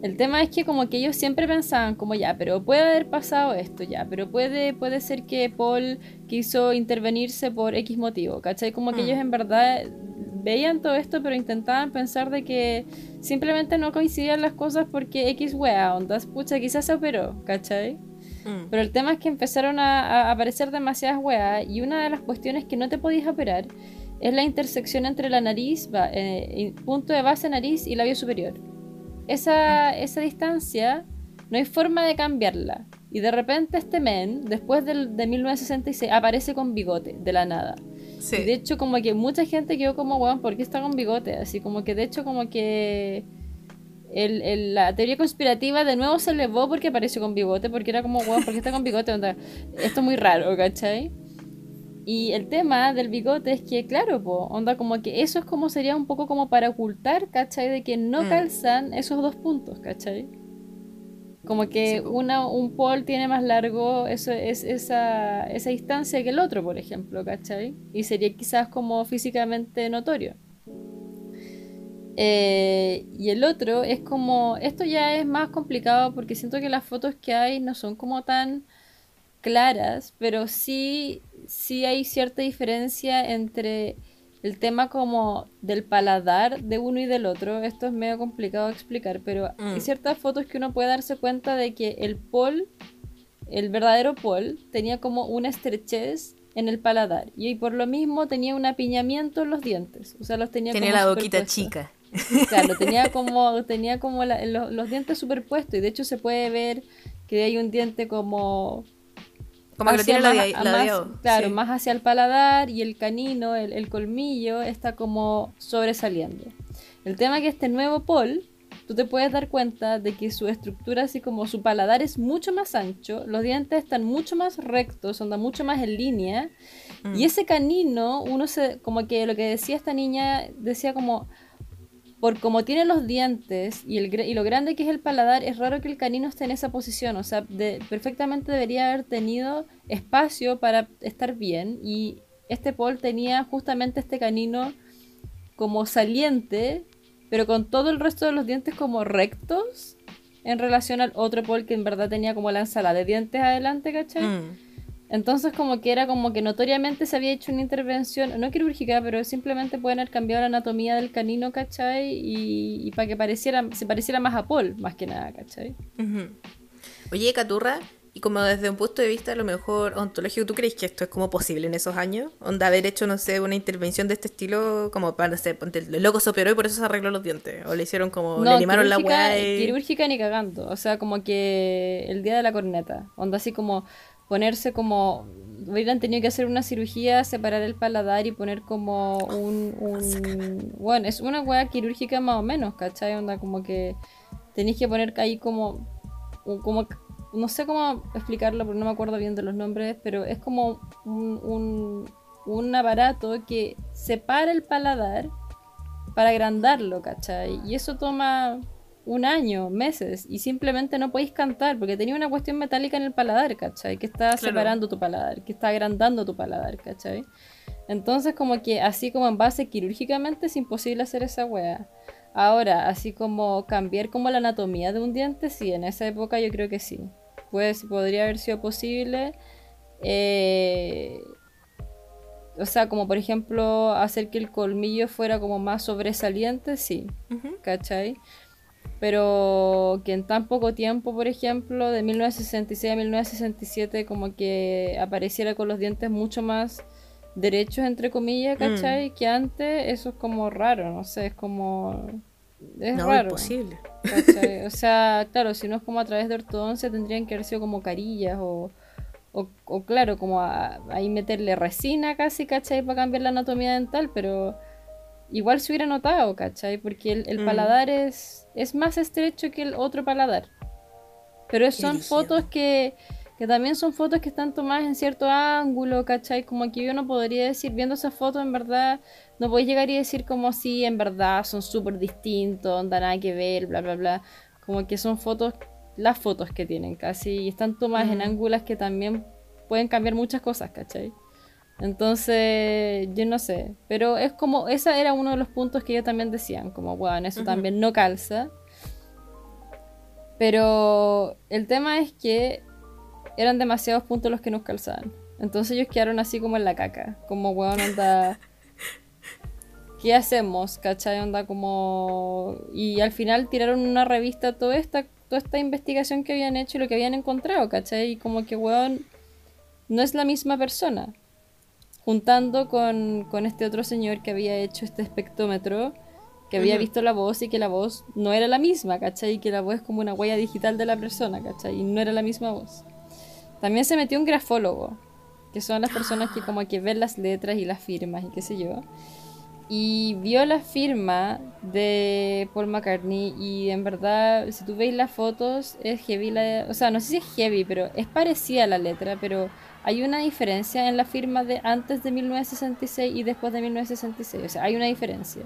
El tema es que como que ellos siempre pensaban como ya, pero puede haber pasado esto ya, pero puede, puede ser que Paul quiso intervenirse por X motivo, ¿cachai? Como que Mm. ellos en verdad veían todo esto, pero intentaban pensar de que simplemente no coincidían las cosas porque X wea, ondas, pucha, quizás se operó, ¿cachai? Mm. Pero el tema es que empezaron a, a aparecer demasiadas weas y una de las cuestiones que no te podías operar es la intersección entre la nariz, eh, punto de base nariz y labio superior. Esa, esa distancia no hay forma de cambiarla. Y de repente este men, después del, de 1966, aparece con bigote, de la nada. Sí. Y de hecho como que mucha gente quedó como, weón, ¿por qué está con bigote? Así como que de hecho como que el- el- la teoría conspirativa de nuevo se elevó porque apareció con bigote, porque era como, weón, ¿por qué está con bigote? Onda, esto es muy raro, ¿cachai? Y el tema del bigote es que, claro, po, onda como que eso es como sería un poco como para ocultar, ¿cachai? De que no Mm. calzan esos dos puntos, ¿cachai? Como que una, un pol tiene más largo eso, es, esa, esa distancia que el otro, por ejemplo, ¿cachai? Y sería quizás como físicamente notorio. Eh, y el otro es como, esto ya es más complicado porque siento que las fotos que hay no son como tan claras, pero sí, sí hay cierta diferencia entre el tema como del paladar de uno y del otro. Esto es medio complicado de explicar, pero Mm. hay ciertas fotos que uno puede darse cuenta de que el Paul, el verdadero Paul, tenía como una estrechez en el paladar y por lo mismo tenía un apiñamiento en los dientes, o sea, los tenía Tiene como la boquita chica. Claro, tenía como, tenía como la- lo- los dientes superpuestos y de hecho se puede ver que hay un diente como... Como que lo tiene más- ladia- a más- ladeado. claro, sí. más hacia el paladar y el canino, el, el colmillo, está como sobresaliendo. El tema es que este nuevo Paul, tú te puedes dar cuenta de que su estructura, así como su paladar es mucho más ancho, los dientes están mucho más rectos, andan mucho más en línea, Mm. y ese canino, uno se, como que lo que decía esta niña, decía como, por como tiene los dientes y, lo grande que es el paladar, es raro que el canino esté en esa posición. O sea, de- perfectamente debería haber tenido espacio para estar bien. Y este Paul tenía justamente este canino como saliente, pero con todo el resto de los dientes como rectos en relación al otro Paul que en verdad tenía como la ensalada de dientes adelante, ¿cachai? Mm. Entonces como que era como que notoriamente se había hecho una intervención, no quirúrgica, pero simplemente pueden haber cambiado la anatomía del canino, ¿cachai? Y, y para que pareciera, se pareciera más a Paul, más que nada, ¿cachai? Ujú. Oye, Caturra, y como desde un punto de vista a lo mejor ontológico, ¿tú crees que esto es como posible en esos años? Onda haber hecho, no sé, una intervención de este estilo, como para, no sé, ponte, el loco se operó y por eso se arregló los dientes. O le hicieron como, le animaron la weá y... quirúrgica ni cagando, o sea, como que el día de la corneta, onda así como ponerse como, hubieran tenido que hacer una cirugía, separar el paladar y poner como un, un... bueno, es una weá quirúrgica más o menos, ¿cachai? Onda como que tenéis que poner ahí como, como no sé cómo explicarlo porque no me acuerdo bien de los nombres, pero es como un, un, un aparato que separa el paladar para agrandarlo, ¿cachai? Y eso toma un año, meses, y simplemente no podéis cantar porque tenía una cuestión metálica en el paladar, ¿cachai? Que está Claro. separando tu paladar, que está agrandando tu paladar, ¿cachai? Entonces como que así como en base quirúrgicamente es imposible hacer esa wea. Ahora, así como cambiar como la anatomía de un diente, sí, en esa época yo creo que sí. Pues podría haber sido posible. eh, o sea, como por ejemplo hacer que el colmillo fuera como más sobresaliente, sí. ¿cachai? Pero que en tan poco tiempo, por ejemplo, de 1966 a 1967, como que apareciera con los dientes mucho más derechos, entre comillas, ¿cachai? Que antes, eso es como raro, no sé, es como... Es No, raro. imposible. ¿cachai? O sea, claro, si no es como a través de ortodoncia, tendrían que haber sido como carillas o, o, o claro, como ahí meterle resina casi, ¿cachai? Para cambiar la anatomía dental, pero igual se hubiera notado, ¿cachai? Porque el, el Mm. paladar es, es más estrecho que el otro paladar. Pero es- son fotos que, que también son fotos que están tomadas en cierto ángulo, ¿cachai? Como que yo no podría decir, viendo esas fotos, en verdad, no podéis llegar y decir como si en verdad son súper distintos, onda nada que ver, bla, bla, bla. Como que son fotos, las fotos que tienen casi, y están tomadas en Mm. ángulos que también pueden cambiar muchas cosas, ¿cachai? Entonces, yo no sé, pero es como, ese era uno de los puntos que ellos también decían, como, bueno, eso también no calza. Pero el tema es que eran demasiados puntos los que nos calzaban. Entonces ellos quedaron así como en la caca, como, weón, onda... ¿Qué hacemos? ¿Cachai? Onda como... Y al final tiraron una revista toda esta, toda esta investigación que habían hecho y lo que habían encontrado, ¿cachai? Y como que, weón, no es la misma persona. Juntando con, con este otro señor que había hecho este espectrómetro, que había visto la voz y que la voz no era la misma, ¿cachai? Y que la voz es como una huella digital de la persona, ¿cachai? Y no era la misma voz. También se metió un grafólogo, que son las personas que como que ven las letras y las firmas y qué sé yo. Y vio la firma de Paul McCartney y en verdad, si tú veis las fotos, es heavy la... O sea, no sé si es heavy, pero es parecida a la letra, pero hay una diferencia en la firma de antes de 1966 y después de 1966. O sea, hay una diferencia.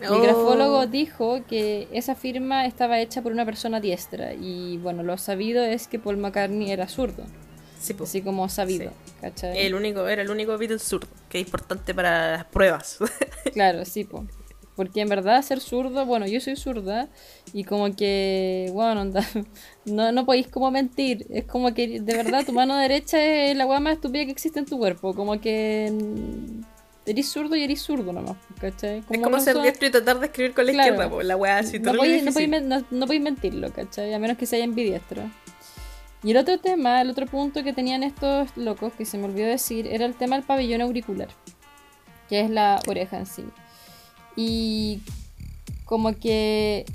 El Oh. grafólogo dijo que esa firma estaba hecha por una persona diestra. Y bueno, lo sabido es que Paul McCartney era zurdo. Sí, pues. Así como sabido. ¿cachai? El único, era el único Beatle zurdo, que es importante para las pruebas. Claro, sí, po. Porque en verdad ser zurdo, bueno, yo soy zurda y como que, bueno, onda, no, no podéis como mentir. Es como que de verdad tu mano derecha es la hueá más estúpida que existe en tu cuerpo. Como que mm, eres zurdo y eres zurdo nomás, ¿cachai? es como no ser son- diestro y tratar de escribir con la Claro. izquierda, pues, la weá así no podéis, no, podéis no- no podéis mentirlo, ¿cachai? A menos que sea ambidiestro. Y el otro tema, el otro punto que tenían estos locos, que se me olvidó decir, era el tema del pabellón auricular, que es la oreja en sí. Y como que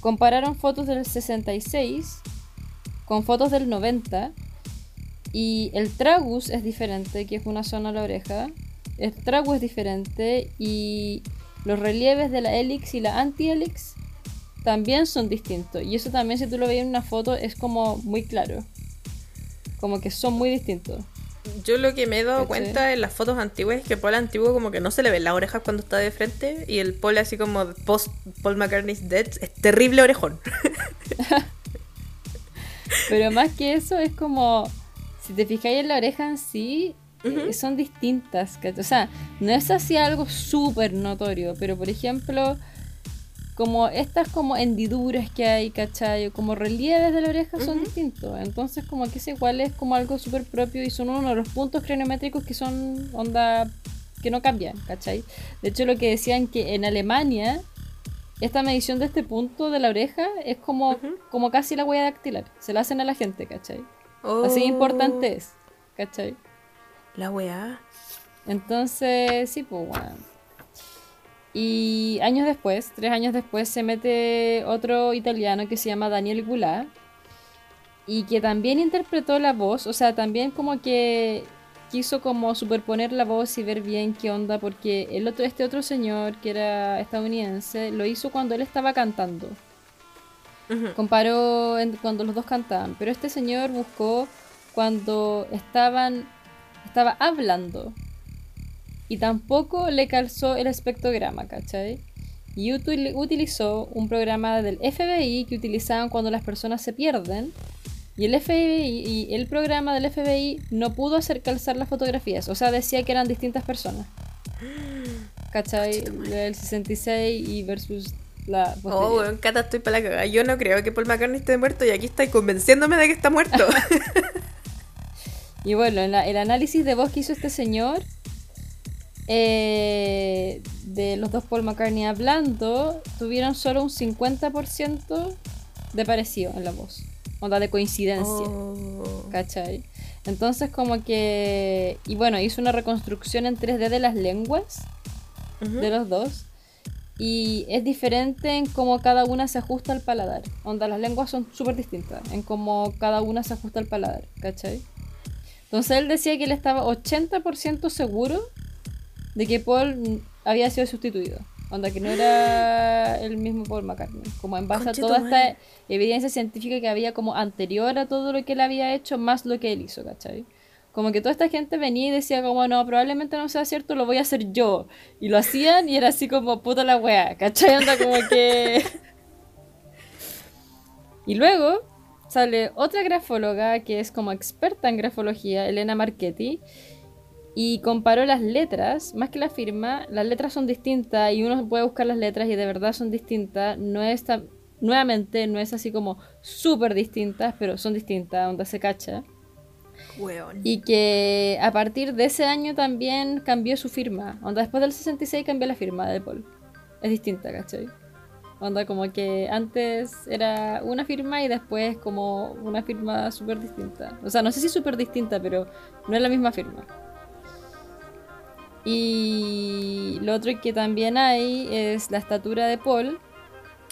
compararon fotos del 66 con fotos del 90 y el tragus es diferente, que es una zona de la oreja. El tragus es diferente y los relieves de la helix y la anti-helix también son distintos. Y eso también si tú lo veis en una foto es como muy claro. Como que son muy distintos. Yo lo que me he dado cuenta en las fotos antiguas es que Paul antiguo como que no se le ven las orejas cuando está de frente y el Paul así como post Paul McCartney's Dead es terrible orejón. Pero más que eso es como, si te fijáis en la oreja en sí, eh, son distintas. O sea, no es así algo súper notorio, pero por ejemplo, como estas como hendiduras que hay, ¿cachai? O Como relieves de la oreja son distintos. Entonces como que es igual es como algo súper propio y son uno de los puntos craniométricos que son onda que no cambian, ¿cachai? De hecho lo que decían que en Alemania esta medición de este punto de la oreja es como, como casi la huella dactilar. Se la hacen a la gente, ¿cachai? Así Oh, importante es, ¿cachai? La weá. Entonces, sí, pues bueno. Y años después, tres años después, se mete otro italiano que se llama Daniel Goulart y que también interpretó la voz, o sea, también como que quiso como superponer la voz y ver bien qué onda, porque el otro, este otro señor que era estadounidense lo hizo cuando él estaba cantando. Comparó en- cuando los dos cantaban, pero este señor buscó cuando estaban estaba hablando y tampoco le calzó el espectrograma, ¿cachai? Y util- utilizó un programa del FBI que utilizaban cuando las personas se pierden. Y el FBI y el programa del FBI no pudo hacer calzar las fotografías. O sea, decía que eran distintas personas. ¿Cachai? El 66 y versus la Oh, weón, Cata, estoy para la cagada. Yo no creo que Paul McCartney esté muerto y aquí estáis convenciéndome de que está muerto. Y bueno, en la- el análisis de voz que hizo este señor eh, de los dos Paul McCartney hablando, tuvieron solo un 50% de parecido en la voz. Onda de coincidencia. Oh. ¿Cachai? Entonces como que... Y bueno, hizo una reconstrucción en 3D de las lenguas de los dos. Y es diferente en cómo cada una se ajusta al paladar. Onda, las lenguas son súper distintas en cómo cada una se ajusta al paladar, ¿cachai? Entonces él decía que él estaba 80% seguro de que Paul había sido sustituido. Onda, que no era el mismo Paul McCartney. Como en base a toda esta evidencia científica que había como anterior a todo lo que él había hecho, más lo que él hizo, ¿cachai? Como que toda esta gente venía y decía como, no, probablemente no sea cierto, lo voy a hacer yo. Y lo hacían y era así como, puta la wea, ¿cachai? Onda como que... y luego sale otra grafóloga que es como experta en grafología, Elena Marchetti, y comparó las letras, más que la firma, las letras son distintas y uno puede buscar las letras y de verdad son distintas. No es tan- nuevamente, no es así como súper distintas, pero son distintas, onda se cacha. Weón. Y que a partir de ese año también cambió su firma. Onda después del 66 cambió la firma de Paul. Es distinta, ¿cachai? Onda como que antes era una firma y después como una firma súper distinta. O sea, no sé si súper distinta, pero no es la misma firma. Y lo otro que también hay es la estatura de Paul.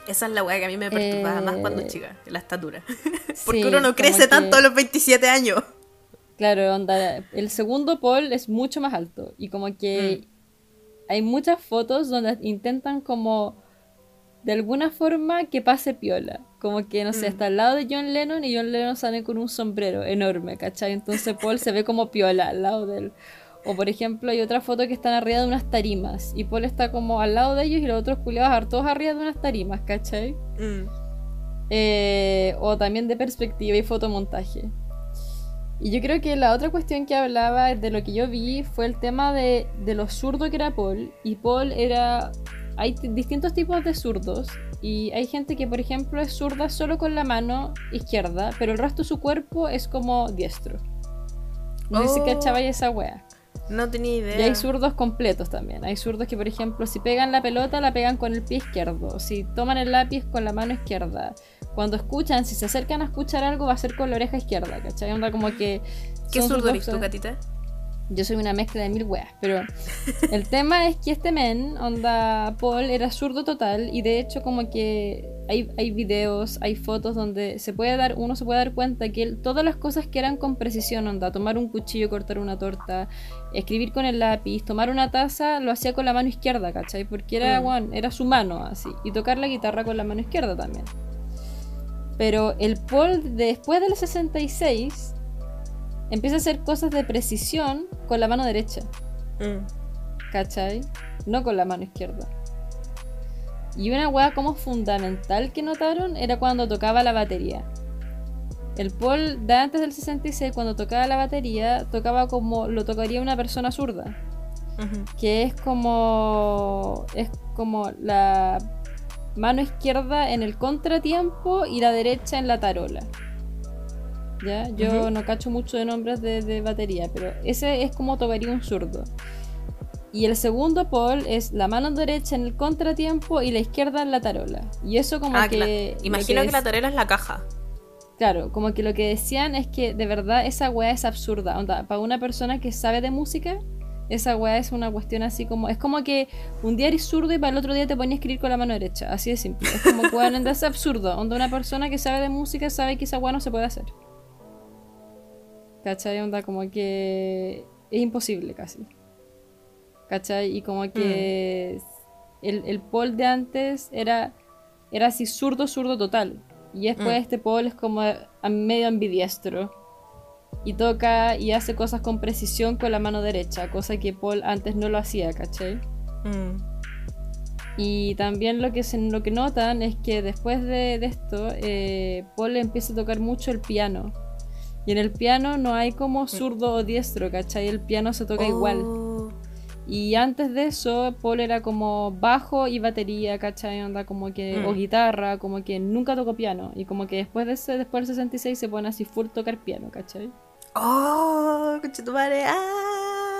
Esa es la weá que a mí me perturbaba Eh, más cuando chica, la estatura. Porque Sí, uno no crece que- tanto a los 27 años. Claro, onda, el segundo Paul es mucho más alto y como que hay muchas fotos donde intentan como de alguna forma que pase piola. Como que, no sé, Mm. está al lado de John Lennon y John Lennon sale con un sombrero enorme, ¿cachai? Entonces Paul se ve como piola al lado de él. O por ejemplo, hay otra foto que están arriba de unas tarimas y Paul está como al lado de ellos y los otros culiados todos arriba de unas tarimas, ¿cachai? Mm. Eh, o también de perspectiva y fotomontaje. Y yo creo que la otra cuestión que hablaba de lo que yo vi fue el tema de, de lo zurdo que era Paul. Y Paul era... Hay distintos tipos de zurdos. Y hay gente que, por ejemplo, es zurda solo con la mano izquierda, pero el resto de su cuerpo es como diestro. No sé si Oh. cachabais esa wea. No tenía idea. Y hay zurdos completos también. Hay zurdos que, por ejemplo, si pegan la pelota, la pegan con el pie izquierdo. Si toman el lápiz con la mano izquierda. Cuando escuchan, si se acercan a escuchar algo, va a ser con la oreja izquierda, ¿cachai? Onda como que. ¿Qué zurdo eres tú, Catita? Yo soy una mezcla de mil weas, pero el tema es que este men, onda Paul, era zurdo total y de hecho como que hay, hay videos, hay fotos donde se puede dar, uno se puede dar cuenta que él- todas las cosas que eran con precisión, onda, tomar un cuchillo, cortar una torta, escribir con el lápiz, tomar una taza, lo hacía con la mano izquierda, ¿cachai? Porque era, Mm. era su mano así, y tocar la guitarra con la mano izquierda también. Pero el Paul después del 66 empieza a hacer cosas de precisión con la mano derecha, Mm. ¿cachai? No con la mano izquierda. Y una weá como fundamental que notaron era cuando tocaba la batería. El Paul de antes del 66, cuando tocaba la batería, tocaba como lo tocaría una persona zurda. Que es como. Es como la mano izquierda en el contratiempo y la derecha en la tarola. ¿Ya? Yo no cacho mucho de nombres de, de batería, pero ese es como tocaría un zurdo. Y el segundo Paul es la mano derecha en el contratiempo y la izquierda en la tarola. Y eso como Ah, que... Imagino que, es- la tarola es la caja. Claro, como que lo que decían es que de verdad esa weá es absurda. Onda, para una persona que sabe de música, esa weá es una cuestión así como. Es como que un día eres zurdo y para el otro día te pones a escribir con la mano derecha. Así de simple. Es como que weón, es absurdo. Onda, una persona que sabe de música sabe que esa weá no se puede hacer. ¿Cachai? Onda, como que. Es imposible casi. ¿Cachai? Y como que. El, el Paul de antes era. Era así zurdo, zurdo total. Y después Mm. este Paul es como a medio ambidiestro. Y toca y hace cosas con precisión con la mano derecha, cosa que Paul antes no lo hacía, ¿cachai? Mm. Y también lo que, se, lo que notan es que después de, de esto, eh, Paul empieza a tocar mucho el piano. Y en el piano no hay como zurdo o diestro, ¿cachai? El piano se toca igual. Y antes de eso, Paul era como bajo y batería, ¿cachai? Onda como que, Mm. o guitarra, como que nunca tocó piano. Y como que después de ese, después del 66 se pone así full tocar piano, ¿cachai? ¡Oh! ¡Conchetumare! ¡Ah!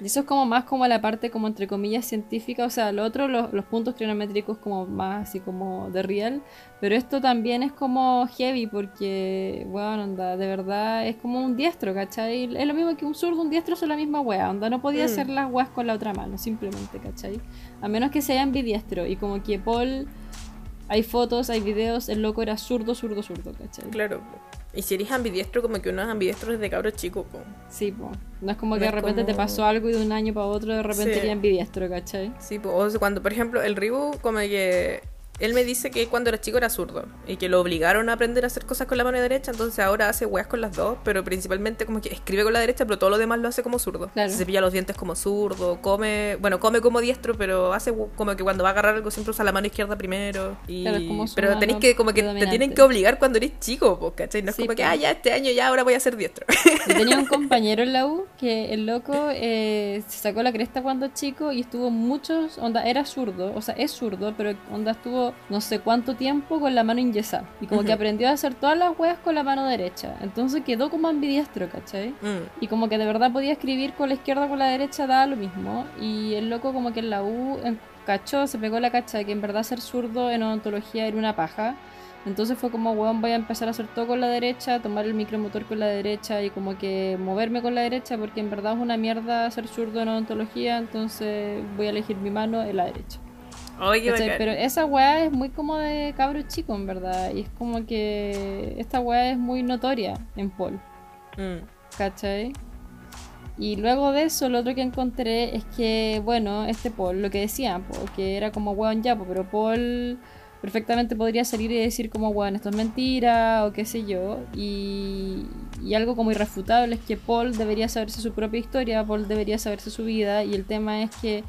Y eso es como más como la parte como entre comillas científica, o sea, lo otro, los, los puntos cronométricos como más así como de real, pero esto también es como heavy porque, bueno, onda, de verdad es como un diestro, ¿cachai? Es lo mismo que un zurdo, un diestro son la misma wea, onda, no podía Mm. hacer las weas con la otra mano, simplemente, ¿cachai? A menos que sea ambidiestro y como que Paul, hay fotos, hay videos, el loco era zurdo, zurdo, zurdo, ¿cachai? Claro. Y si eres ambidiestro, como que uno es ambidiestro desde cabro chico, po. Sí, po. No es como No que de repente te pasó algo y de un año para otro de repente Sí. eres ambidiestro, ¿cachai? Sí, po. O sea, cuando, por ejemplo, el Ribu, como que él me dice que cuando era chico era zurdo y que lo obligaron a aprender a hacer cosas con la mano derecha, entonces ahora hace weas con las dos, pero principalmente como que escribe con la derecha, pero todo lo demás lo hace como zurdo. Claro. Se cepilla los dientes como zurdo, come, bueno, come como diestro, pero hace como que cuando va a agarrar algo siempre usa la mano izquierda primero. Y... Claro, pero tenéis que, como que te tienen que obligar cuando eres chico, po, ¿cachai? No es Sí, como que, po. ah, ya este año ya ahora voy a ser diestro. Yo tenía un compañero en la U que el loco eh, se sacó la cresta cuando chico y estuvo muchos, onda, era zurdo, o sea, es zurdo, pero onda estuvo no sé cuánto tiempo con la mano inyesada. Y como que aprendió a hacer todas las weas con la mano derecha. Entonces quedó como ambidiestro, ¿cachai? Mm. Y como que de verdad podía escribir con la izquierda o con la derecha, daba lo mismo. Y el loco como que en la U en- cachó, se pegó la cacha de que en verdad ser zurdo en odontología era una paja. Entonces fue como, weón, voy a empezar a hacer todo con la derecha, tomar el micromotor con la derecha y como que moverme con la derecha porque en verdad es una mierda ser zurdo en odontología, entonces voy a elegir mi mano en la derecha. Pero esa weá es muy como de cabro chico, en verdad. Y es como que esta weá es muy notoria en Paul. Mm. ¿Cachai? Y luego de eso, lo otro que encontré es que, bueno, este Paul, lo que decían, po, que era como weón ya, pero Paul perfectamente podría salir y decir como, weón, esto es mentira o qué sé yo. Y, y algo como irrefutable es que Paul debería saberse su propia historia, Paul debería saberse su vida. Y el tema es que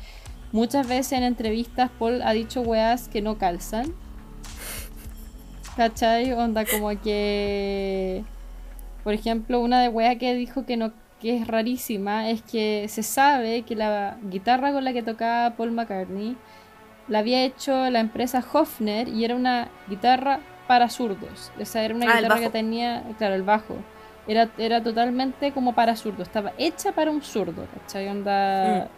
muchas veces en entrevistas Paul ha dicho weas que no calzan. ¿Cachai? Onda como que... Por ejemplo, una de weas que dijo que no que es rarísima es que se sabe que la guitarra con la que tocaba Paul McCartney la había hecho la empresa Hofner y era una guitarra para zurdos. O sea, era una Ah, guitarra que tenía, claro, el bajo. Era, era totalmente como para zurdos, estaba hecha para un zurdo, ¿cachai? Onda...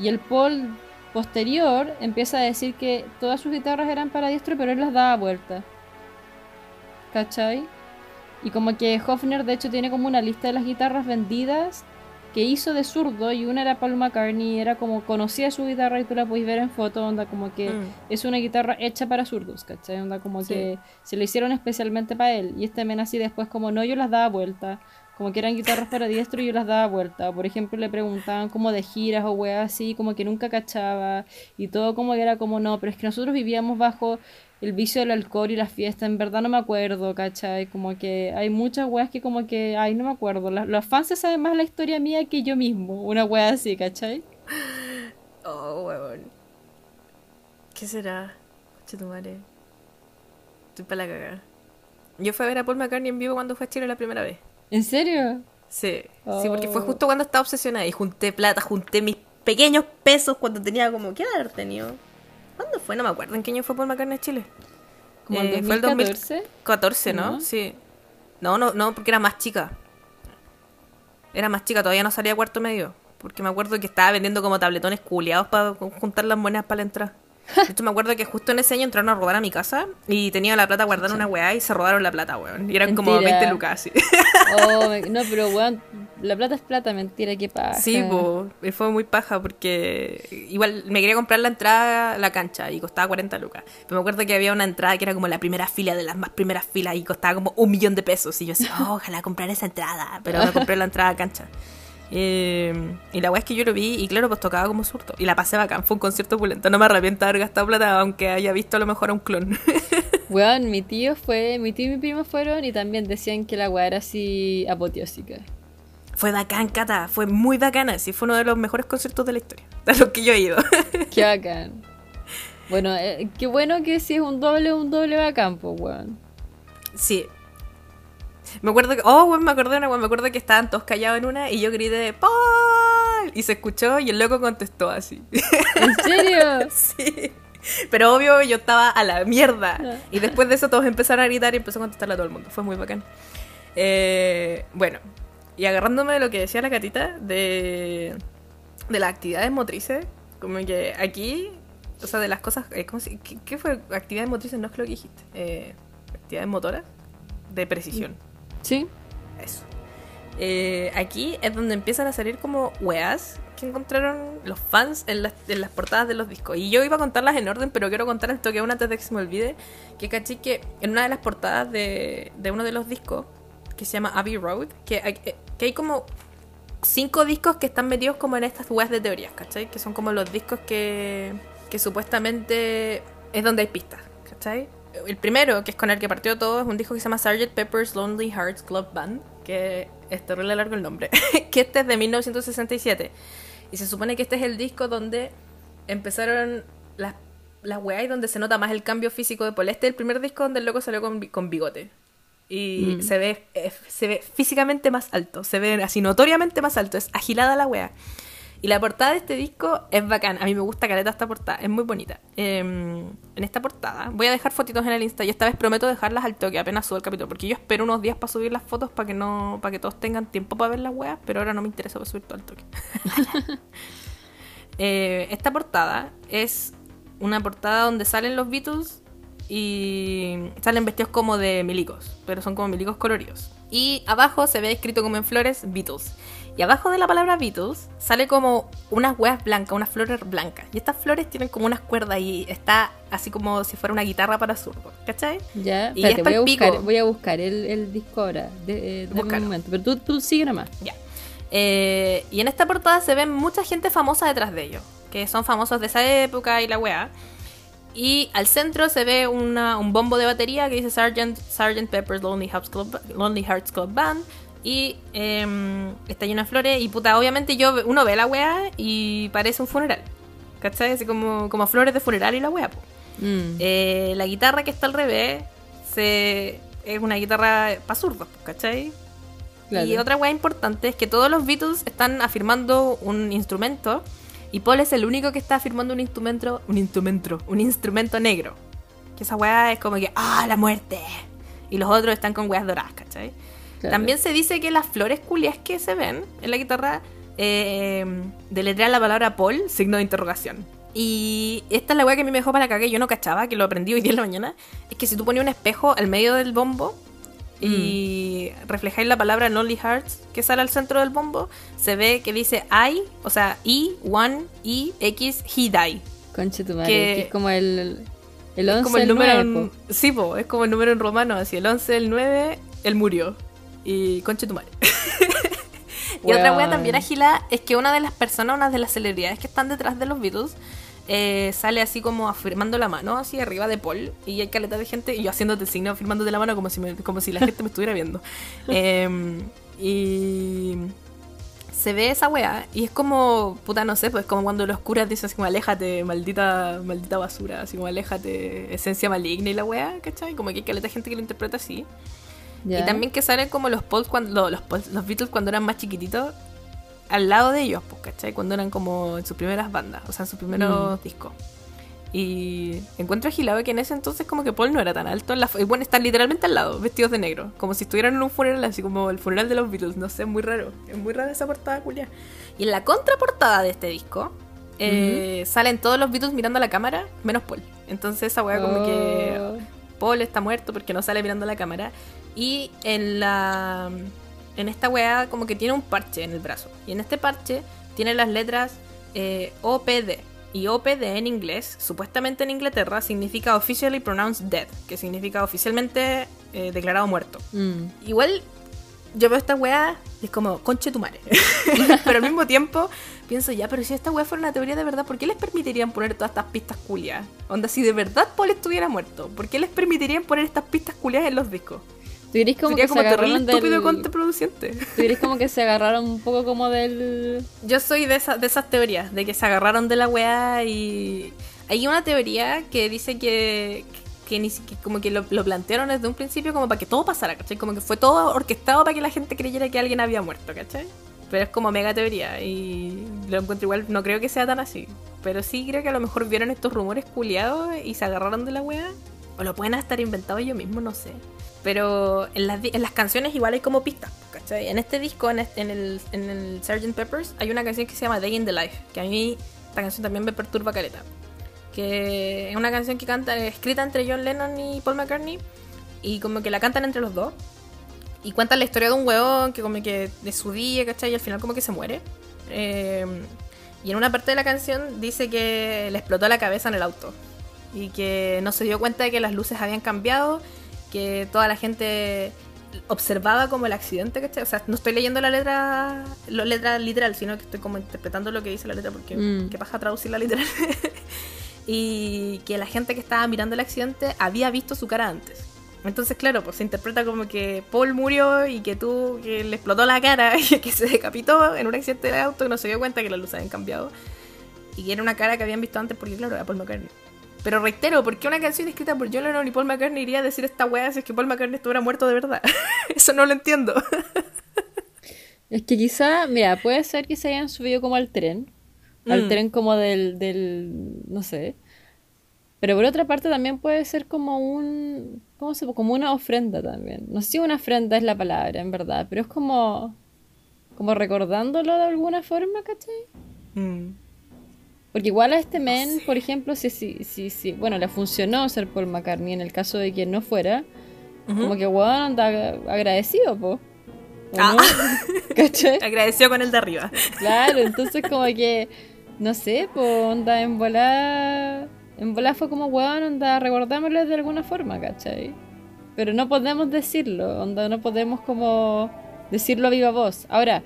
Y el Paul posterior empieza a decir que todas sus guitarras eran para diestro, pero él las daba vuelta. ¿Cachai? Y como que Hofner de hecho tiene como una lista de las guitarras vendidas que hizo de zurdo y una era Paul McCartney, era como conocía su guitarra y tú la podéis ver en foto, onda como que Mm. es una guitarra hecha para zurdos, ¿cachai? Onda como Sí. que se lo hicieron especialmente para él. Y este men así después como no, yo las daba vuelta. Como que eran guitarras para diestro y yo las daba vuelta. Por ejemplo, le preguntaban como de giras o weas así, como que nunca cachaba. Y todo como que era como no, pero es que nosotros vivíamos bajo el vicio del alcohol y la fiesta. En verdad no me acuerdo, ¿cachai? Como que hay muchas weas que como que, ay, no me acuerdo. Los fans saben más la historia mía que yo mismo. Una wea así, ¿cachai? Oh, huevón. ¿Qué será? Che tu madre. Estoy para la cagada. Yo fui a ver a Paul McCartney en vivo cuando fue a Chile la primera vez. ¿En serio? Sí, sí, porque fue Oh. justo cuando estaba obsesionada y junté plata, junté mis pequeños pesos cuando tenía como, ¿qué haber tenido? ¿Cuándo fue? No me acuerdo en qué año fue Paul McCartney a Chile. ¿Como Eh, fue el 2014? 2014, ¿no? ¿No? Sí. No, no, no, porque era más chica. Era más chica, todavía no salía cuarto medio. Porque me acuerdo que estaba vendiendo como tabletones culiados para juntar las monedas para la entrada. De hecho, me acuerdo que justo en ese año entraron a robar a mi casa y tenía la plata guardada en una weá y se robaron la plata, weón. Y eran como Mentira. 20 lucas, así. Oh, no, pero weón, la plata es plata, mentira, qué pasa. Sí, po, fue muy paja porque igual me quería comprar la entrada a la cancha y costaba 40 lucas. Pero me acuerdo que había una entrada que era como la primera fila de las más primeras filas y costaba como un millón de pesos. Y yo decía, "Oh, ojalá comprar esa entrada. Pero me compré la entrada a cancha. Eh, y la weá es que yo lo vi y claro, pues tocaba como surto. Y la pasé bacán, fue un concierto opulento. No me arrepiento de haber gastado plata aunque haya visto a lo mejor a un clon. Weón, mi tío fue, mi tío y mi primo fueron y también decían que la weá era así apoteósica. fue bacán, Cata, fue muy bacana. Sí, fue uno de los mejores conciertos de la historia. De los que yo he ido. Qué bacán. Bueno, eh, qué bueno que si es un doble, un doble bacán, pues weón. Sí. Me acuerdo que. Oh, weón, me de una. Me acuerdo que estaban todos callados en una y yo grité ¡Paul! Y se escuchó y el loco contestó así. ¿En serio? sí. Pero obvio yo estaba a la mierda. Ah. Y después de eso todos empezaron a gritar y empezó a contestarle a todo el mundo. Fue muy bacán. Eh, bueno, y agarrándome de lo que decía la catita de, de las actividades motrices, como que aquí, o sea, de las cosas, eh, ¿cómo se- qué, qué fue? Actividades motrices, no es lo que dijiste. Eh, actividades motoras de precisión. Sí. Eso. Eh, aquí es donde empiezan a salir como weas que encontraron los fans en las, en las portadas de los discos. Y yo iba a contarlas en orden, pero quiero contar al toque una antes de que se me olvide. Que caché que en una de las portadas de, uno de los discos, que se llama Abbey Road, que hay, eh, hay como cinco discos que están metidos como en estas weas de teorías, ¿cachai? Que son como los discos que, que supuestamente es donde hay pistas, ¿cachai? El primero, que es con el que partió todo, es un disco que se llama Sgt. Pepper's Lonely Hearts Club Band, que es terrible largo el nombre, que este es de 1967. Y se supone que este es el disco donde empezaron las, las weas y donde se nota más el cambio físico de Paul. Este es el primer disco donde el loco salió con, con bigote. Y Mm. se, ve, eh, se ve físicamente más alto, se ve así notoriamente más alto, es agilada la wea. Y la portada de este disco es bacán. A mí me gusta caleta esta portada, es muy bonita. Eh, en esta portada, voy a dejar fotitos en el Insta y esta vez prometo dejarlas al toque apenas subo el capítulo. Porque yo espero unos días para subir las fotos para que no para que todos tengan tiempo para ver las weas, pero ahora no me interesa para subir todo al toque. Eh, esta portada es una portada donde salen los Beatles y salen vestidos como de milicos, pero son como milicos coloridos. Y abajo se ve escrito como en flores Beatles. Y abajo de la palabra Beatles sale como unas huevas blancas, unas flores blancas. Y estas flores tienen como unas cuerdas y está así como si fuera una guitarra para zurdo. ¿Cachai? Ya, Y espérate, es voy a buscar, voy a buscar el, el disco ahora. De, eh, dame un momento. Pero tú, tú sigue nomás. Ya. Eh, y en esta portada se ven mucha gente famosa detrás de ellos, que son famosos de esa época y la weá. Y al centro se ve una- un bombo de batería que dice Sgt. Sgt. Pepper's Lonely Hearts Club, Lonely Hearts Club Band. Y em, está lleno de flores. Y puta, obviamente yo uno ve la weá y parece un funeral. ¿Cachai? Así como, como flores de funeral y la weá. Mm. Eh, la guitarra que está al revés se, es una guitarra para zurdos, ¿cachai? Claro. Y otra weá importante es que todos los Beatles están afirmando un instrumento y Paul es el único que está afirmando un instrumento, un instrumento, un instrumento negro. Que esa weá es como que, ¡ah, la muerte! Y los otros están con weas doradas, ¿cachai? Claro. También se dice que las flores culias que se ven en la guitarra eh, deletrean la palabra Paul, signo de interrogación. Y esta es la weá que a mí me dejó para la caga y yo no cachaba, que lo aprendí hoy día en la mañana. Es que si tú ponías un espejo al medio del bombo y reflejáis la palabra Lonely Hearts que sale al centro del bombo, se ve que dice I, o sea, I, one, I, X, he die. Conche tu madre, que- que es como el, el 11 Es como el el número 9, en, po. Sí, po, es como el número en romano, así el 11, el 9, él murió. Y conche tu madre. y otra wea también agila es que una de las personas, una de las celebridades que están detrás de los Beatles, eh, sale así como afirmando la mano así arriba de Paul y hay caleta de gente y yo haciéndote el signo afirmándote la mano como si, me- como si la gente me estuviera viendo. Em, y se ve esa weá y es como, puta, no sé, pues como cuando los curas dicen así como aléjate, maldita, maldita basura, así como aléjate, esencia maligna y la weá, ¿cachai? Como que hay caleta de gente que lo interpreta así. Y también que salen como los Pauls cuando, los, los Beatles cuando eran más chiquititos, al lado de ellos, pues, ¿cachai? Cuando eran como en sus primeras bandas, o sea, en sus primeros discos. Y encuentro agilado que en ese entonces como que Paul no era tan alto. En la bueno, están literalmente al lado, vestidos de negro. Como si estuvieran en un funeral, así como el funeral de los Beatles. No sé, es muy raro. Es muy rara esa portada, culia. Y en la contraportada de este disco, eh, salen todos los Beatles mirando a la cámara, menos Paul. Entonces esa weá como que Oh. Paul está muerto porque no sale mirando la cámara. Y en la. En esta weá, como que tiene un parche en el brazo. Y en este parche tiene las letras eh, OPD. Y OPD en inglés, supuestamente en Inglaterra, significa Officially Pronounced Dead, que significa oficialmente eh, declarado muerto. Mm. Igual yo veo esta weá y es como, conche tu madre. pero al mismo tiempo pienso, ya, pero si esta weá fuera una teoría de verdad, ¿por qué les permitirían poner todas estas pistas culias? Onda, si de verdad Paul estuviera muerto, ¿por qué les permitirían poner estas pistas culias en los discos? ¿Tú como Sería que como se terrible agarraron estúpido del... contraproducente. ¿Tú crees como que se agarraron un poco como del... Yo soy de, esa- de esas teorías, de que se agarraron de la weá y... Hay una teoría que dice que, que ni siquiera, como que lo, lo plantearon desde un principio como para que todo pasara, ¿cachai? Como que fue todo orquestado para que la gente creyera que alguien había muerto, ¿cachai? Pero es como mega teoría y lo encuentro igual, no creo que sea tan así. Pero sí creo que a lo mejor vieron estos rumores culiados y se agarraron de la weá. O lo pueden estar inventado ellos mismos, no sé. Pero en las, en las canciones igual hay como pistas, ¿cachai? En este disco, en, este- en el, en el Sgt. Peppers, hay una canción que se llama Day in the Life, que a mí esta canción también me perturba caleta. Que es una canción que canta, escrita entre John Lennon y Paul McCartney, y como que la cantan entre los dos. Y cuentan la historia de un huevón que como que de su día, ¿cachai? Y al final como que se muere. Eh, y en una parte de la canción dice que le explotó la cabeza en el auto. Y que no se dio cuenta de que las luces habían cambiado, que toda la gente observaba como el accidente, ¿cachai? O sea, no estoy leyendo la letra, la letra literal, sino que estoy como interpretando lo que dice la letra porque Mm. qué paja traducirla literal. y que la gente que estaba mirando el accidente había visto su cara antes. Entonces, claro, pues se interpreta como que Paul murió y que tú, que le explotó la cara y que se decapitó en un accidente de auto y no se dio cuenta que las luces habían cambiado. Y que era una cara que habían visto antes porque, claro, era Paul McCartney. Pero reitero, ¿por qué una canción escrita por John Lennon y Paul McCartney iría a decir esta weá si es que Paul McCartney estuviera muerto de verdad? Eso no lo entiendo. Es que quizá, mira, puede ser que se hayan subido como al tren. Al Mm. tren como del, del, no sé. Pero por otra parte también puede ser como un, ¿cómo se Como una ofrenda también. No sé si una ofrenda es la palabra, en verdad, pero es como, como recordándolo de alguna forma, ¿cachai? Mm. Porque igual a este men, por ejemplo, si, si, si, si, bueno, le funcionó ser Paul McCartney en el caso de que no fuera, como que weón anda agradecido, po. ¿O Ah. no? ¿Cachai? Agradeció con el de arriba. Claro, entonces como que, no sé, pues onda en volar, en volar fue como, weón, onda, recordámoslo de alguna forma, ¿cachai? Pero no podemos decirlo, onda, no podemos como decirlo a viva voz. Ahora,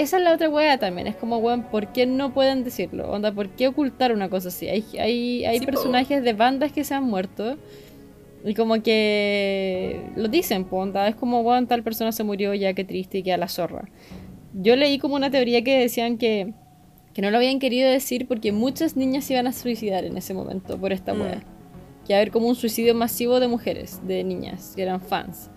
esa es la otra weá también. Es como, weón, ¿por qué no pueden decirlo? Onda, ¿por qué ocultar una cosa así? Hay, hay, hay Sí, po. personajes de bandas que se han muerto. Y como que lo dicen, po, onda, es como, weón, tal persona se murió, ya qué triste y queda la zorra. Yo leí como una teoría que decían que, que no lo habían querido decir porque muchas niñas se iban a suicidar en ese momento por esta Mm. weá. Que iba a haber como un suicidio masivo de mujeres, de niñas, que eran fans.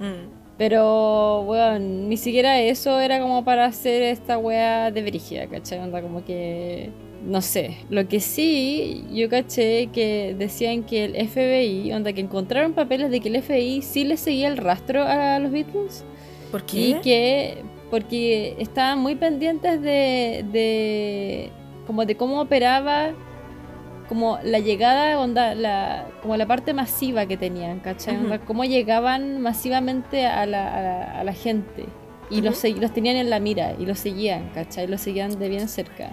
Mm. Pero, weón, ni siquiera eso era como para hacer esta wea de Brigia, ¿cachai? Onda como que... No sé. Lo que sí, yo caché que decían que el FBI, onda que encontraron papeles de que el FBI sí le seguía el rastro a los Beatles. ¿Por Y qué? que, porque estaban muy pendientes de, de, como de cómo operaba, como la llegada, onda, la, como la parte masiva que tenían, ¿cachai? Ujú. Onda, cómo llegaban masivamente a la, a la, a la gente. Y los, Ujú. segui- los tenían en la mira y los seguían, ¿cachai? Los seguían de bien cerca.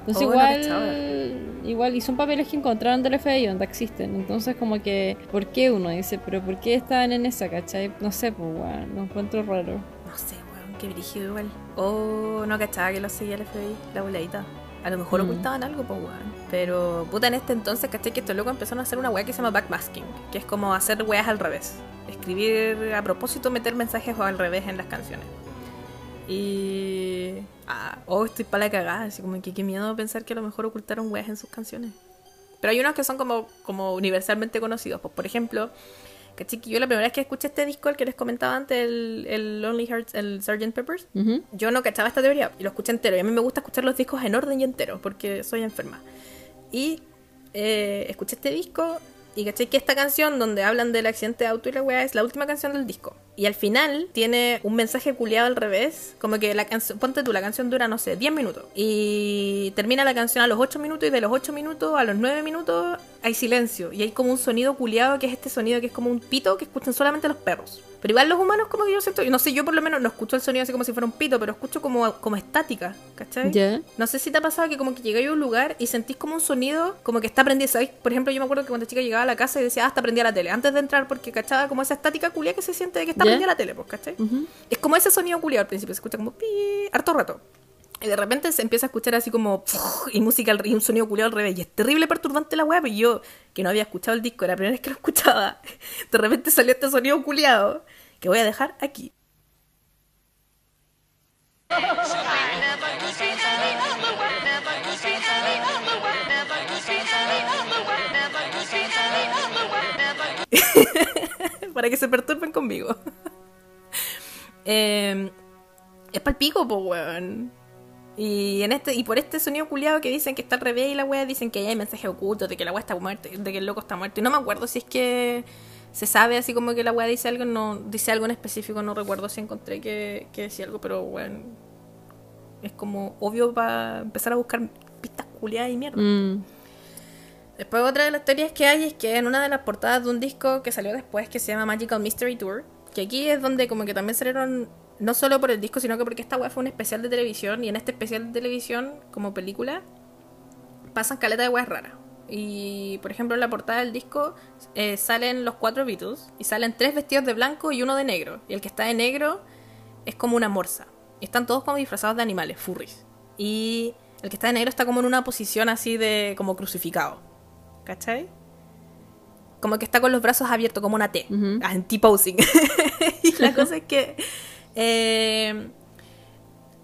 Entonces Oh, igual, igual, y son papeles que encontraron del FBI, onda existen. Entonces como que, ¿por qué uno dice, pero por qué estaban en esa, cachai? No sé, pues, weón, lo encuentro raro. No sé, weón, qué brígido igual. Oh, no cachaba que lo seguía el FBI, la voladita. A lo mejor Mm. ocultaban algo, pues weón. Pero, puta, en este entonces, caché que estos locos empezaron a hacer una weá que se llama backmasking, que es como hacer weas al revés. Escribir a propósito, meter mensajes al revés en las canciones. Y. Ah, oh, estoy para la cagada, así como que qué miedo pensar que a lo mejor ocultaron weas en sus canciones. Pero hay unos que son como, como universalmente conocidos. Pues, por ejemplo, caché que yo la primera vez que escuché este disco, el que les comentaba antes, el, el Lonely Hearts, el Sgt. Peppers, yo no cachaba esta teoría y lo escuché entero. Y a mí me gusta escuchar los discos en orden y entero porque soy enferma. Y eh, escuché este disco y caché que esta canción donde hablan del accidente de auto y la weá es la última canción del disco. Y al final tiene un mensaje culiado al revés. Como que la canción, ponte tú, la canción dura, no sé, 10 minutos. Y termina la canción a los 8 minutos y de los 8 minutos a los 9 minutos hay silencio. Y hay como un sonido culiado que es este sonido que es como un pito que escuchan solamente los perros. Pero igual los humanos como que yo siento, no sé, yo por lo menos no escucho el sonido así como si fuera un pito, pero escucho como, como estática, ¿cachai? Ya. No sé si te ha pasado que como que llegáis a un lugar y sentís como un sonido como que está prendido. ¿sabes? Por ejemplo, yo me acuerdo que cuando chica llegaba a la casa y decía, ah, está prendida la tele. Antes de entrar porque cachaba como esa estática culia que se siente de que está Ya. prendida la tele, pues, ¿cachai? Ujú. Es como ese sonido culiado al principio, se escucha como pi, harto rato. Y de repente se empieza a escuchar así como y música y un sonido culiado al revés. Y es terrible perturbante la weá, pero yo, que no había escuchado el disco, era la primera vez que lo escuchaba, de repente salió este sonido culiado que voy a dejar aquí. para que se perturben conmigo. Eh, es pa'l pico, po, weón. Y, en este, y por este sonido culiado que dicen que está al revés y la weá dicen que hay mensajes ocultos de que la weá está muerta, de que el loco está muerto. Y no me acuerdo si es que se sabe así como que la weá dice algo, no dice algo en específico, no recuerdo si encontré que, que decía algo, pero weón. Es como obvio para empezar a buscar pistas culiadas y mierda. Mm. Después otra de las teorías que hay es que en una de las portadas de un disco que salió después que se llama Magical Mystery Tour, que aquí es donde como que también salieron no solo por el disco, sino que porque esta weá fue un especial de televisión y en este especial de televisión como película pasan caleta de weas raras. Y por ejemplo en la portada del disco eh, salen los cuatro Beatles y salen tres vestidos de blanco y uno de negro. Y el que está de negro es como una morsa. Y están todos como disfrazados de animales, furries. Y el que está de negro está como en una posición así de como crucificado. ¿Cachai? Como que está con los brazos abiertos, como una T. Ujú. En T-posing. y la cosa es que. Eh,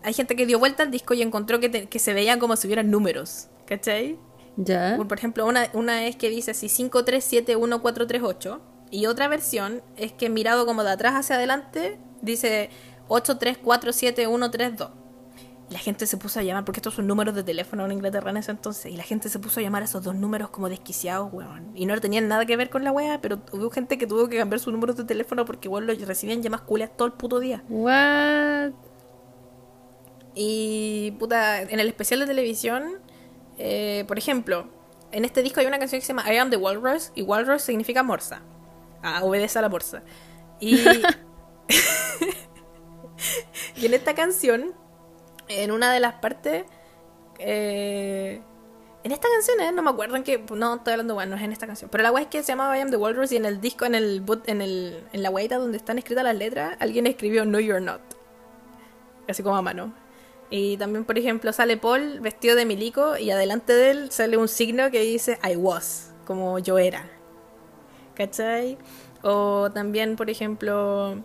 hay gente que dio vuelta al disco y encontró que, te- que se veían como si hubieran números. ¿Cachai? Ya. Por ejemplo, una, una es que dice así 5371438 y otra versión es que mirado como de atrás hacia adelante dice 8347132. La gente se puso a llamar, porque estos son números de teléfono en Inglaterra en ese entonces, y la gente se puso a llamar a esos dos números como desquiciados, weón. Y no tenían nada que ver con la wea, pero hubo gente que tuvo que cambiar sus números de teléfono porque igual lo recibían llamadas culias todo el puto día. What? Y puta, en el especial de televisión, eh, por ejemplo, en este disco hay una canción que se llama I Am the Walrus, y Walrus significa morsa. Ah, obedece a la morsa. Y, y en esta canción, en una de las partes, eh, en esta canción, eh, no me acuerdo en qué, no estoy hablando, bueno, no es en esta canción, pero la wea es que se llamaba I Am the Walrus y en el disco, en el, en el, en la weita donde están escritas las letras, alguien escribió No You're Not. Así como a mano. Y también, por ejemplo, sale Paul vestido de milico y adelante de él sale un signo que dice I was, como yo era. ¿Cachai? O también, por ejemplo,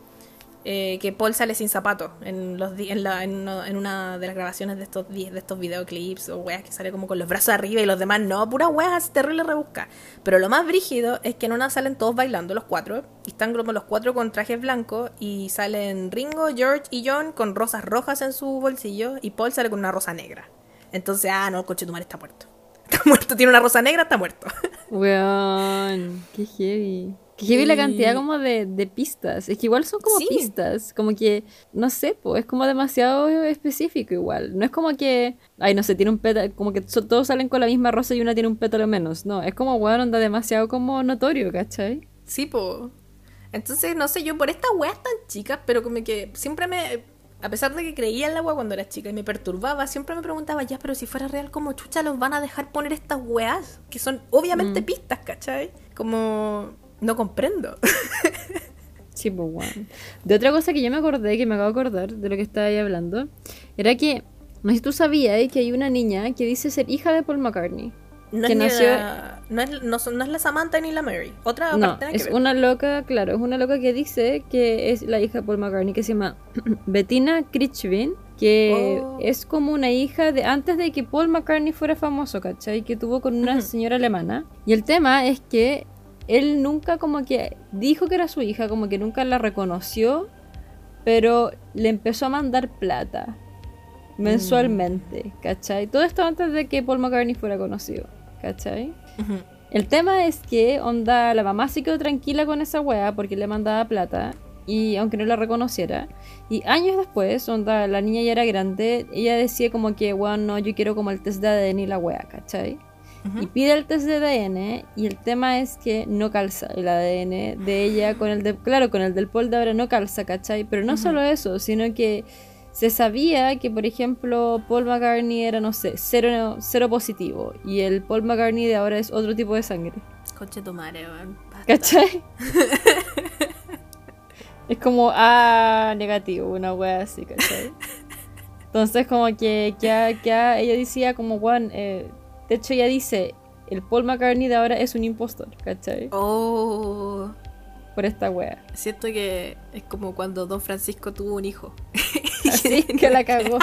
eh, que Paul sale sin zapatos en, una, de las grabaciones de estos, de estos videoclips o weas que sale como con los brazos arriba y los demás no, puras weas terrible rebusca. Pero lo más brígido es que en una salen todos bailando los cuatro y están como los cuatro con trajes blancos y salen Ringo, George y John con rosas rojas en su bolsillo y Paul sale con una rosa negra. Entonces, ah, no, el coche de tu madre está muerto. Está muerto, tiene una rosa negra, está muerto. Weón, qué heavy. Qué heavy la Y- cantidad como de, de pistas. Es que igual son como Sí. pistas. Como que, no sé, pues es como demasiado específico igual. No es como que, ay, no sé, tiene un pétalo, como que so- todos salen con la misma rosa y una tiene un pétalo menos. No, es como, weón, onda demasiado como notorio, ¿cachai? Sí, po. Entonces, no sé, yo por estas weas tan chicas, pero como que siempre me. A pesar de que creía en la wea cuando era chica y me perturbaba, siempre me preguntaba, ya, pero si fuera real, ¿cómo chucha los van a dejar poner estas weas? Que son obviamente pistas, ¿cachai? Como. No comprendo. Sí, pues weón. De otra cosa que yo me acordé, que me acabo de acordar de lo que estaba ahí hablando, era que, no sé si tú sabías que hay una niña que dice ser hija de Paul McCartney. No, Que es, nació- la- no, es, no, es la Samantha ni la Mary. Otra No, que es ver. una loca, claro, es una loca que dice que es la hija de Paul McCartney, que se llama Bettina Critchvin, que Oh. es como una hija de antes de que Paul McCartney fuera famoso, ¿cachai? Que tuvo con una señora alemana. Y el tema es que él nunca como que dijo que era su hija, como que nunca la reconoció, pero le empezó a mandar plata mensualmente, ¿cachai? Todo esto antes de que Paul McCartney fuera conocido, ¿cachai? El tema es que, onda, la mamá se quedó tranquila con esa wea porque le mandaba plata. Y aunque no la reconociera. Y años después, onda, la niña ya era grande. Ella decía como que, weón, no, yo quiero como el test de ADN y la wea, ¿cachai? Y pide el test de ADN. Y el tema es que no calza el ADN de ella con el de. Claro, con el del Paul de ahora no calza, ¿cachai? Pero no solo eso, sino que se sabía que, por ejemplo, Paul McCartney era, no sé, cero, cero positivo. Y el Paul McCartney de ahora es otro tipo de sangre. Conche tu madre. ¿Cachai? es como, ah, negativo, una wea así, ¿cachai? Entonces, como que, que, que ella decía, como, Juan, eh, de hecho, ella dice, el Paul McCartney de ahora es un impostor, ¿cachai? Oh. Por esta wea. Siento que es como cuando Don Francisco tuvo un hijo. Así que la cagó.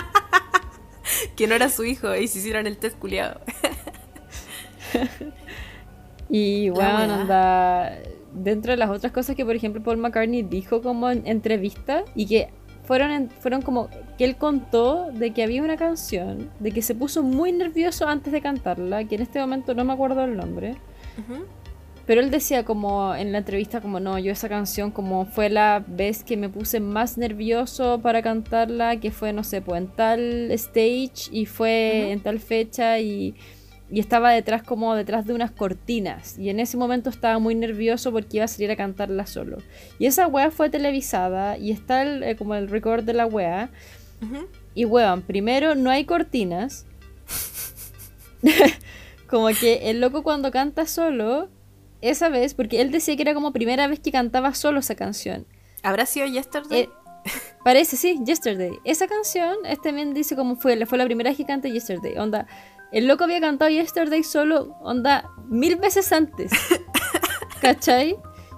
que no era su hijo y se hicieron el test culiado. Y bueno, anda. Dentro de las otras cosas que, por ejemplo, Paul McCartney dijo como en entrevista y que fueron, en- fueron como que él contó de que había una canción, de que se puso muy nervioso antes de cantarla, que en este momento no me acuerdo el nombre. Pero él decía como en la entrevista como no, yo esa canción como fue la vez que me puse más nervioso para cantarla, que fue no sé, pues en tal stage y fue Ujú. en tal fecha y, y estaba detrás como detrás de unas cortinas y en ese momento estaba muy nervioso porque iba a salir a cantarla solo. Y esa wea fue televisada y está el, eh, como el record de la wea Y weón, primero no hay cortinas. como que el loco cuando canta solo, esa vez, porque él decía que era como primera vez que cantaba solo esa canción. ¿Habrá sido Yesterday? Eh, parece, sí, Yesterday. Esa canción, este también dice como fue, fue la primera vez que canta Yesterday. Onda, el loco había cantado Yesterday solo, onda, mil veces antes. ¿Cachai?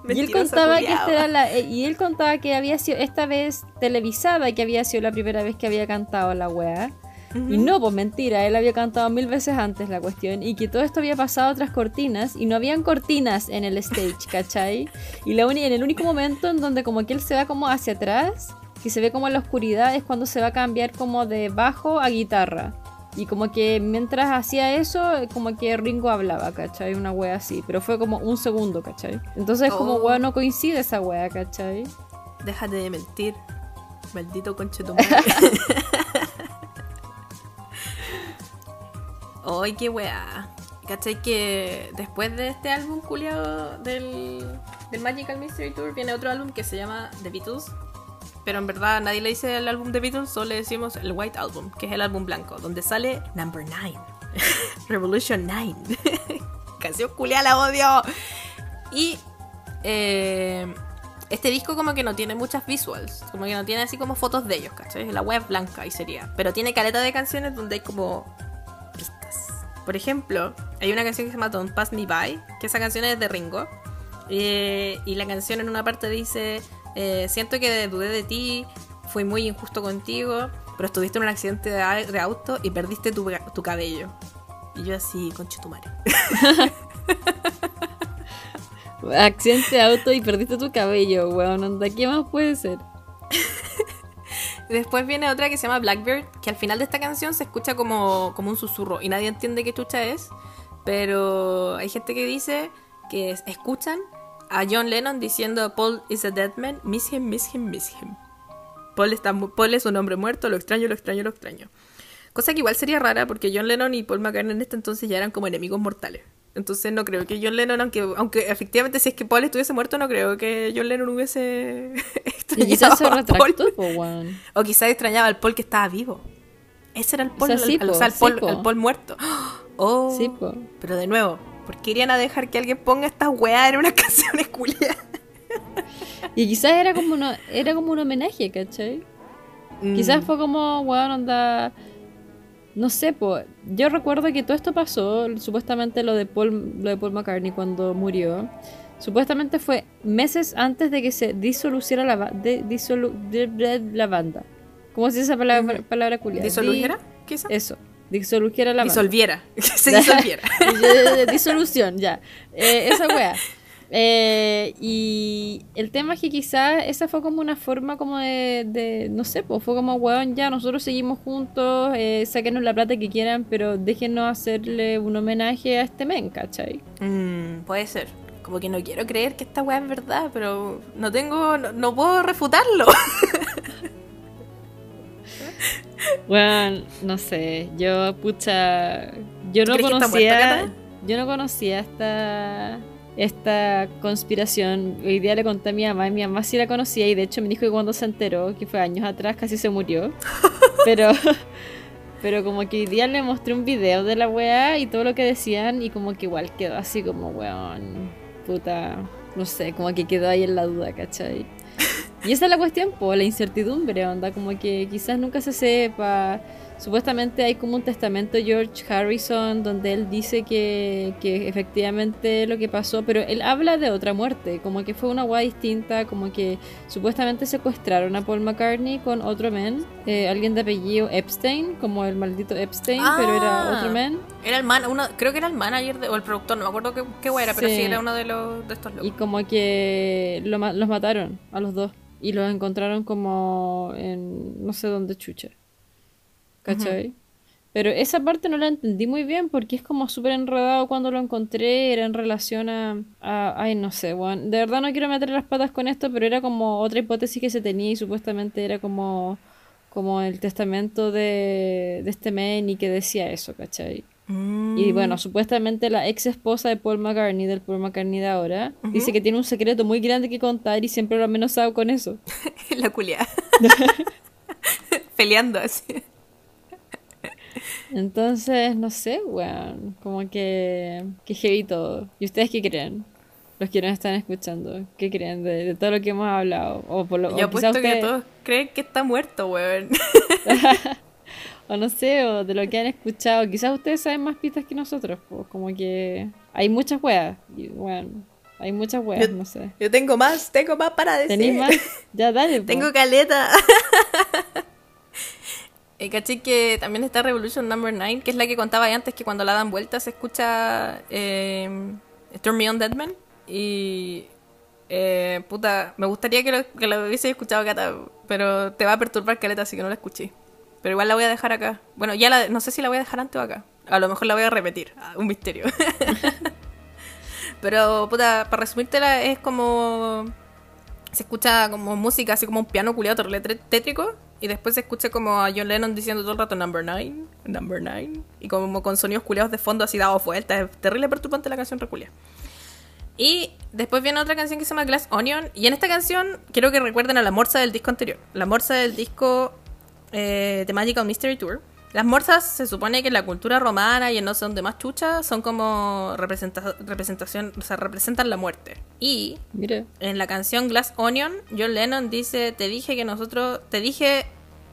Y él contaba que esta era la, eh, y él contaba que había sido esta vez televisada, que había sido la primera vez que había cantado la weá. Ujú. Y no, pues mentira, él había cantado mil veces antes la cuestión y que todo esto había pasado tras cortinas y no habían cortinas en el stage, ¿cachai? Y la en el único momento en donde como que él se va como hacia atrás, que se ve como en la oscuridad, es cuando se va a cambiar como de bajo a guitarra. Y como que mientras hacía eso, como que Ringo hablaba, ¿cachai? Una wea así, pero fue como un segundo, ¿cachai? Entonces como Oh. wea no coincide esa wea, ¿cachai? Déjate de mentir. Maldito conchetumadre. Ay, qué weá. ¿Cachai que después de este álbum culiado del, del Magical Mystery Tour viene otro álbum que se llama The Beatles? Pero en verdad nadie le dice el álbum The Beatles, solo le decimos el White Album, que es el álbum blanco, donde sale Number 9. Revolution 9. Canción culiada, la odio. Y eh, este disco como que no tiene muchas visuals, como que no tiene así como fotos de ellos, ¿cachai? La web blanca y sería. Pero tiene caleta de canciones donde hay como pistas. Por ejemplo, hay una canción que se llama Don't Pass Me By, que esa canción es de Ringo. Eh, y la canción en una parte dice, eh, siento que dudé de ti, fui muy injusto contigo, pero estuviste en un accidente de, de auto y perdiste tu, tu cabello. Y yo así, conche tu madre. Accidente de auto y perdiste tu cabello, weón. Onda, ¿Qué más puede ser? Después viene otra que se llama Blackbird, que al final de esta canción se escucha como, como un susurro y nadie entiende qué chucha es, pero hay gente que dice que es- escuchan a John Lennon diciendo Paul is a dead man, miss him, miss him, miss him. Paul, está, Paul es un hombre muerto, lo extraño, lo extraño, lo extraño. Cosa que igual sería rara porque John Lennon y Paul McCartney en este entonces ya eran como enemigos mortales. Entonces no creo que John Lennon, aunque, aunque efectivamente si es que Paul estuviese muerto, no creo que John Lennon hubiese Y quizás se a Paul. O quizás extrañaba al Paul que estaba vivo. Ese era el Paul, O sea, sí, el, po, o sea, el sí, Paul, el Paul muerto. Oh, Sí. Pero de nuevo, ¿por qué irían a dejar que alguien ponga estas weas en unas canciones culiadas? Y quizás era como, una, era como un homenaje, ¿cachai? Mm. Quizás fue como, weón, onda. No sé, po. Yo recuerdo que todo esto pasó, supuestamente lo de Paul, lo de Paul McCartney cuando murió. Supuestamente fue meses antes de que se disoluciera la, de, disolu- de- de- la banda. ¿Cómo se dice esa palabra, palabra culiada? ¿Disolujera? ¿Quizás? Eso, disolujera la banda. Disolviera. Se disolviera. Disolución, ya. Eh, esa wea. Eh, y el tema es que quizás esa fue como una forma como de, de no sé, pues fue como, weón, ya nosotros seguimos juntos, eh, sáquenos la plata que quieran, pero déjenos hacerle un homenaje a este men, ¿cachai? Mm, puede ser. Como que no quiero creer que esta wea es verdad, pero no tengo, no, no puedo refutarlo. Bueno, no sé, yo, pucha, yo no conocía, yo no conocía esta, esta conspiración. Hoy día le conté a mi mamá y mi mamá sí la conocía y de hecho me dijo que cuando se enteró, que fue años atrás, casi se murió. Pero, pero como que hoy día le mostré un video de la weá y todo lo que decían y como que igual quedó así como, weón, puta, no sé, como que quedó ahí en la duda, ¿cachai? Y esa es la cuestión, po, la incertidumbre, onda, como que quizás nunca se sepa. Supuestamente hay como un testamento de George Harrison donde él dice que, que efectivamente lo que pasó, pero él habla de otra muerte, como que fue una guay distinta, como que supuestamente secuestraron a Paul McCartney con otro men, eh, alguien de apellido Epstein, como el maldito Epstein, pero era Ah. otro men. Era el man, uno, creo que era el manager de- o el productor, no me acuerdo qué, qué wea era, pero Sí. era uno de, los, de estos locos. Y como que lo los mataron a los dos. Y los encontraron como en no sé dónde chucha. ¿Cachai? Pero esa parte no la entendí muy bien porque es como súper enredado cuando lo encontré. Era en relación a. a- ay, no sé, weón. De verdad no quiero meter las patas con esto, pero era como otra hipótesis que se tenía y supuestamente era como. como el testamento de, de este men y que decía eso, ¿cachai? Mm. Y bueno, supuestamente la ex esposa de Paul McCartney, del Paul McCartney de ahora, dice que tiene un secreto muy grande que contar y siempre lo ha amenazado con eso. La culiada. Peleando así. Entonces, no sé, weón, como que, que heavy todo. ¿Y ustedes qué creen? Los que nos están escuchando, ¿qué creen de, de todo lo que hemos hablado? O, por lo, Yo o apuesto que ustedes- todos creen que está muerto, weón. o no sé, o de lo que han escuchado. Quizás ustedes saben más pistas que nosotros, pues como que hay muchas weas. Y bueno, hay muchas weas, Yo- no sé. Yo tengo más, tengo más para decir. ¿Tenéis más? Ya dale. Tengo caleta. Eh, caché que también está Revolution Number 9, que es la que contaba antes, que cuando la dan vuelta se escucha eh, Turn Me On Deadman. Y. eh, puta, me gustaría que lo, que lo hubiese escuchado Cata, pero te va a perturbar caleta, así que no la escuché. Pero igual la voy a dejar acá. Bueno, ya la, no sé si la voy a dejar antes o acá. A lo mejor la voy a repetir. Ah, un misterio. Pero, puta, para resumírtela, es como. Se escucha como música, así como un piano culiado tétrico. Y después se escucha como a John Lennon diciendo todo el rato number nine, number nine. Y como con sonidos culiados de fondo así dados vueltas. Es terrible perturbante la canción reculia. Y después viene otra canción que se llama Glass Onion. Y en esta canción quiero que recuerden a la morsa del disco anterior. La morsa del disco eh, The Magical Mystery Tour. Las morsas se supone que en la cultura romana y en no sé dónde más chucha son como representa representación, o sea, representan la muerte. Y en la canción Glass Onion, John Lennon dice, te dije que nosotros, te dije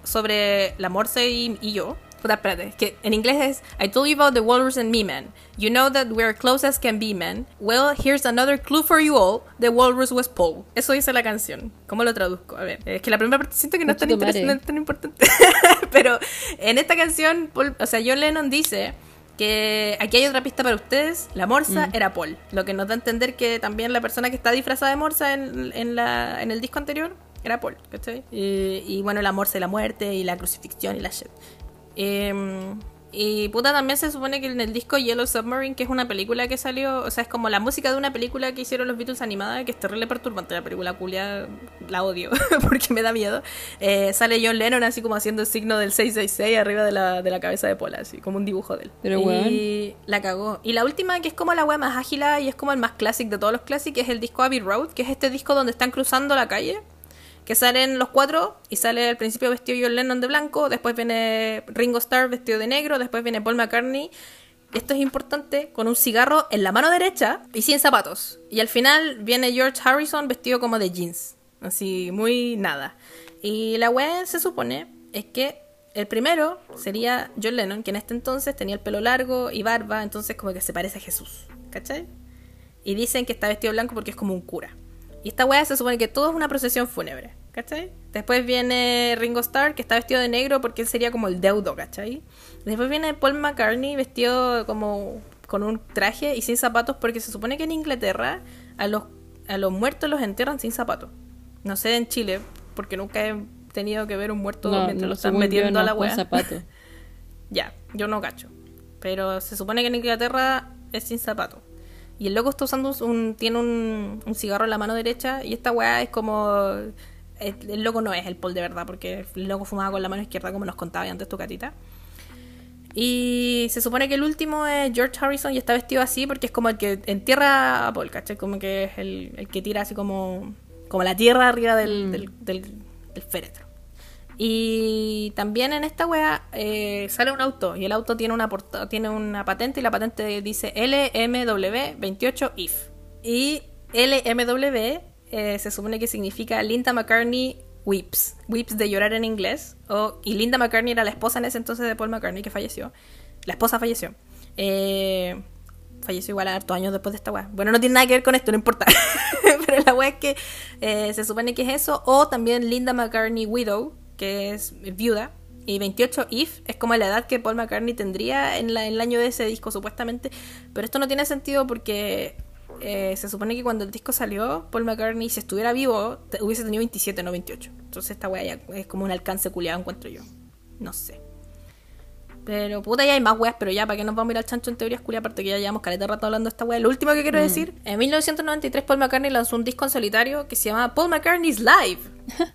sobre la morsa y, y yo. Puta, espérate, que en inglés es I told you about the walrus and me, man. You know that we're close as can be, man. Well, here's another clue for you all. The walrus was Paul. Eso dice la canción. ¿Cómo lo traduzco? A ver, es que la primera parte siento que no es tan, no es tan importante. Pero en esta canción, Paul- o sea, John Lennon dice que aquí hay otra pista para ustedes. La morsa era Paul. Lo que nos da a entender que también la persona que está disfrazada de morsa en, en la, en el disco anterior era Paul, ¿cachai? Y, y bueno, la morsa y la muerte y la crucifixión y la shit. Em, y puta, también se supone que en el disco Yellow Submarine, que es una película que salió, o sea, es como la música de una película que hicieron los Beatles animada, que es terrible perturbante. La película culia la odio porque me da miedo. Eh, sale John Lennon así como haciendo el signo del 666 arriba de la, de la cabeza de Paul, así como un dibujo de él. Pero, y la cagó. Y la última, que es como la wea más ágil y es como el más clásico de todos los clásicos, es el disco Abbey Road, que es este disco donde están cruzando la calle que salen los cuatro y sale al principio vestido John Lennon de blanco, después viene Ringo Starr vestido de negro, después viene Paul McCartney. Esto es importante, con un cigarro en la mano derecha y sin zapatos. Y al final viene George Harrison vestido como de jeans, así muy nada. Y la web se supone es que el primero sería John Lennon, que en este entonces tenía el pelo largo y barba, entonces como que se parece a Jesús, ¿cachai? Y dicen que está vestido blanco porque es como un cura. Y esta weá se supone que todo es una procesión fúnebre, ¿cachai? Después viene Ringo Starr, que está vestido de negro porque él sería como el deudo, ¿cachai? Después viene Paul McCartney vestido como con un traje y sin zapatos porque se supone que en Inglaterra a los, a los muertos los entierran sin zapatos. No sé en Chile, porque nunca he tenido que ver un muerto No, mientras no, lo están metiendo a no, la con weá. zapato. Ya, yo no cacho. Pero se supone que en Inglaterra es sin zapato. Y el loco está usando un, tiene un, un cigarro en la mano derecha y esta weá es como... El, el loco no es el Paul de verdad, porque el loco fumaba con la mano izquierda como nos contaba antes tu catita. Y se supone que el último es George Harrison y está vestido así porque es como el que entierra a Paul, ¿cachai? Como que es el, el que tira así como, como la tierra arriba del, Mm. del, del- del féretro. Y también en esta wea eh, sale un auto y el auto tiene una tiene una patente y la patente dice LMW28IF. Y LMW eh, se supone que significa Linda McCartney Weeps. Weeps de llorar en inglés. O, y Linda McCartney era la esposa en ese entonces de Paul McCartney que falleció. La esposa falleció. Eh, falleció igual a hartos años después de esta weá. Bueno, no tiene nada que ver con esto, no importa. Pero la weá es que eh, se supone que es eso. O también Linda McCartney Widow, que es viuda. Y 28 If es como la edad que Paul McCartney tendría en, la- en el año de ese disco, supuestamente. Pero esto no tiene sentido porque eh, se supone que cuando el disco salió, Paul McCartney, si estuviera vivo, te- hubiese tenido 27, no 28. Entonces esta weá ya es como un alcance culiado, encuentro yo. No sé. Pero puta, ya hay más weas, pero ya, ¿para qué nos vamos a ir al chancho en teorías culiadas? Aparte que ya llevamos caleta de rato hablando de esta wea. Lo último que quiero decir, en 1993 Paul McCartney lanzó un disco en solitario que se llama Paul McCartney's Live.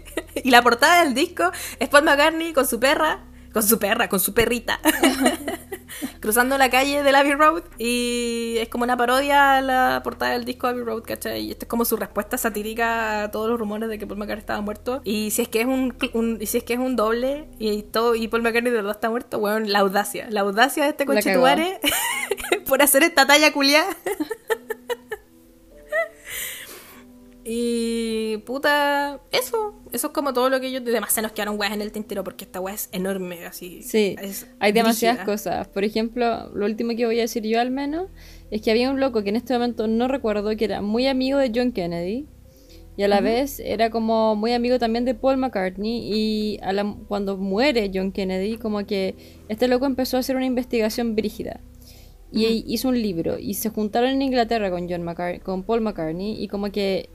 y la portada del disco es Paul McCartney con su perra, con su perra, con su perrita, cruzando la calle del Abbey Road y es como una parodia a la portada del disco Abbey Road, ¿cachai? Y esta es como su respuesta satírica a todos los rumores de que Paul McCartney estaba muerto. Y si es que es un, un- y si es que es un doble y todo y Paul McCartney de verdad está muerto, bueno, la audacia, la audacia de este La conchetumare por hacer esta talla culiada. Y puta, eso, eso es como todo lo que ellos. Además, se nos quedaron weas en el tintero porque esta wea es enorme, así. Sí, es hay demasiadas brígida. cosas. Por ejemplo, lo último que voy a decir yo al menos es que había un loco que en este momento no recuerdo que era muy amigo de John Kennedy y a la vez era como muy amigo también de Paul McCartney y a la- cuando muere John Kennedy como que este loco empezó a hacer una investigación brígida y hizo un libro y se juntaron en Inglaterra con John con Paul McCartney y como que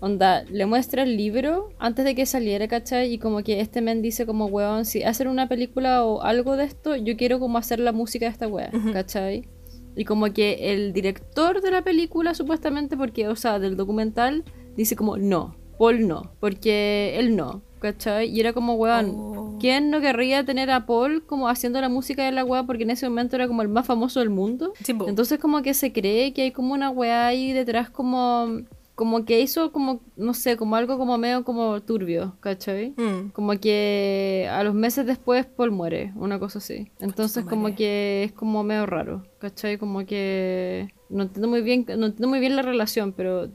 Onda, le muestra el libro antes de que saliera, ¿cachai? Y como que este men dice como, weón, si hacen una película o algo de esto, yo quiero como hacer la música de esta weá, ¿cachai? Y como que el director de la película, supuestamente, porque, o sea, del documental, dice como, no, Paul no, porque él no, ¿cachai? Y era como, weón, Oh. ¿quién no querría tener a Paul como haciendo la música de la weá? Porque en ese momento era como el más famoso del mundo. Sí. Entonces como que se cree que hay como una weá ahí detrás como como que hizo como, no sé, como algo como medio como turbio, ¿cachai? Mm. Como que a los meses después Paul muere, una cosa así. Entonces como que es como medio raro, ¿cachai? Como que no entiendo muy bien, no entiendo muy bien la relación, pero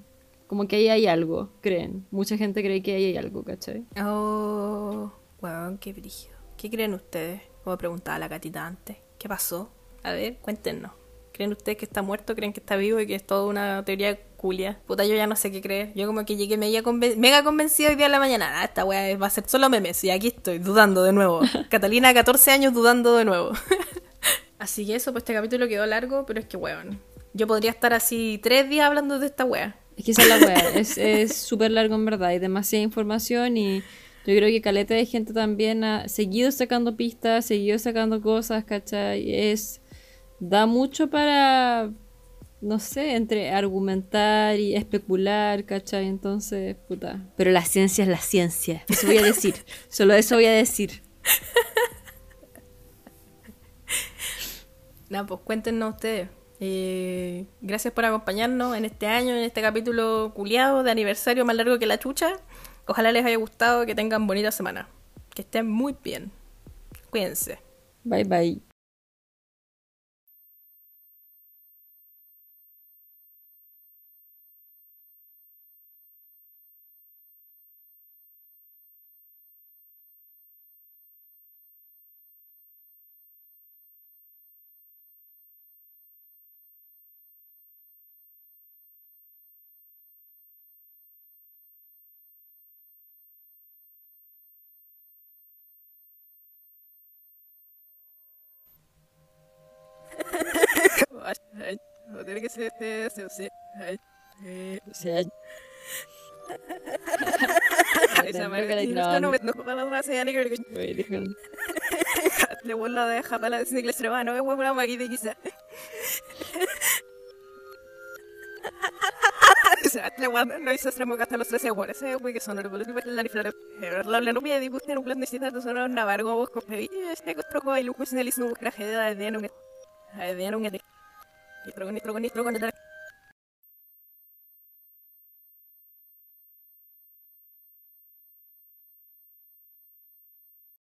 como que ahí hay algo, creen. Mucha gente cree que ahí hay algo, ¿cachai? Oh, weón, qué brígido. ¿Qué creen ustedes? Como preguntaba la gatita antes. ¿Qué pasó? A ver, cuéntenos. ¿Creen ustedes que está muerto? ¿Creen que está vivo y que es toda una teoría culia? Puta, yo ya no sé qué creer. Yo como que llegué mega, conven mega convencida hoy día en la mañana. Ah, esta weá va a ser solo memes. Y aquí estoy, dudando de nuevo. Catalina, 14 años, dudando de nuevo. así que eso, pues este capítulo quedó largo, pero es que weón. Yo podría estar así tres días hablando de esta weá. Es que esa es la wea, es es súper largo en verdad, hay demasiada información y yo creo que caleta de gente también ha seguido sacando pistas, seguido sacando cosas, ¿cachai? Es, da mucho para, no sé, entre argumentar y especular, ¿cachai? Entonces, puta. Pero la ciencia es la ciencia, eso voy a decir, solo eso voy a decir. Nada, pues cuéntenos ustedes. Eh, gracias por acompañarnos en este año, en este capítulo culiado de aniversario más largo que la chucha. Ojalá les haya gustado, que tengan bonita semana. Que estén muy bien. Cuídense. Bye bye. Que Güey, dijeron, le vuelvo a dejar para la sigla extrema, no es una maquita quizá. Le voy a extremo que hasta los 13 aguas, ese güey que son los que la rifla. La la nubia de gusto un plan de citas de sonar navargo vos con pevi, este que troco y lucas en el isno tragedia de no me. De no me. Y troco ni troco ni troco ni troco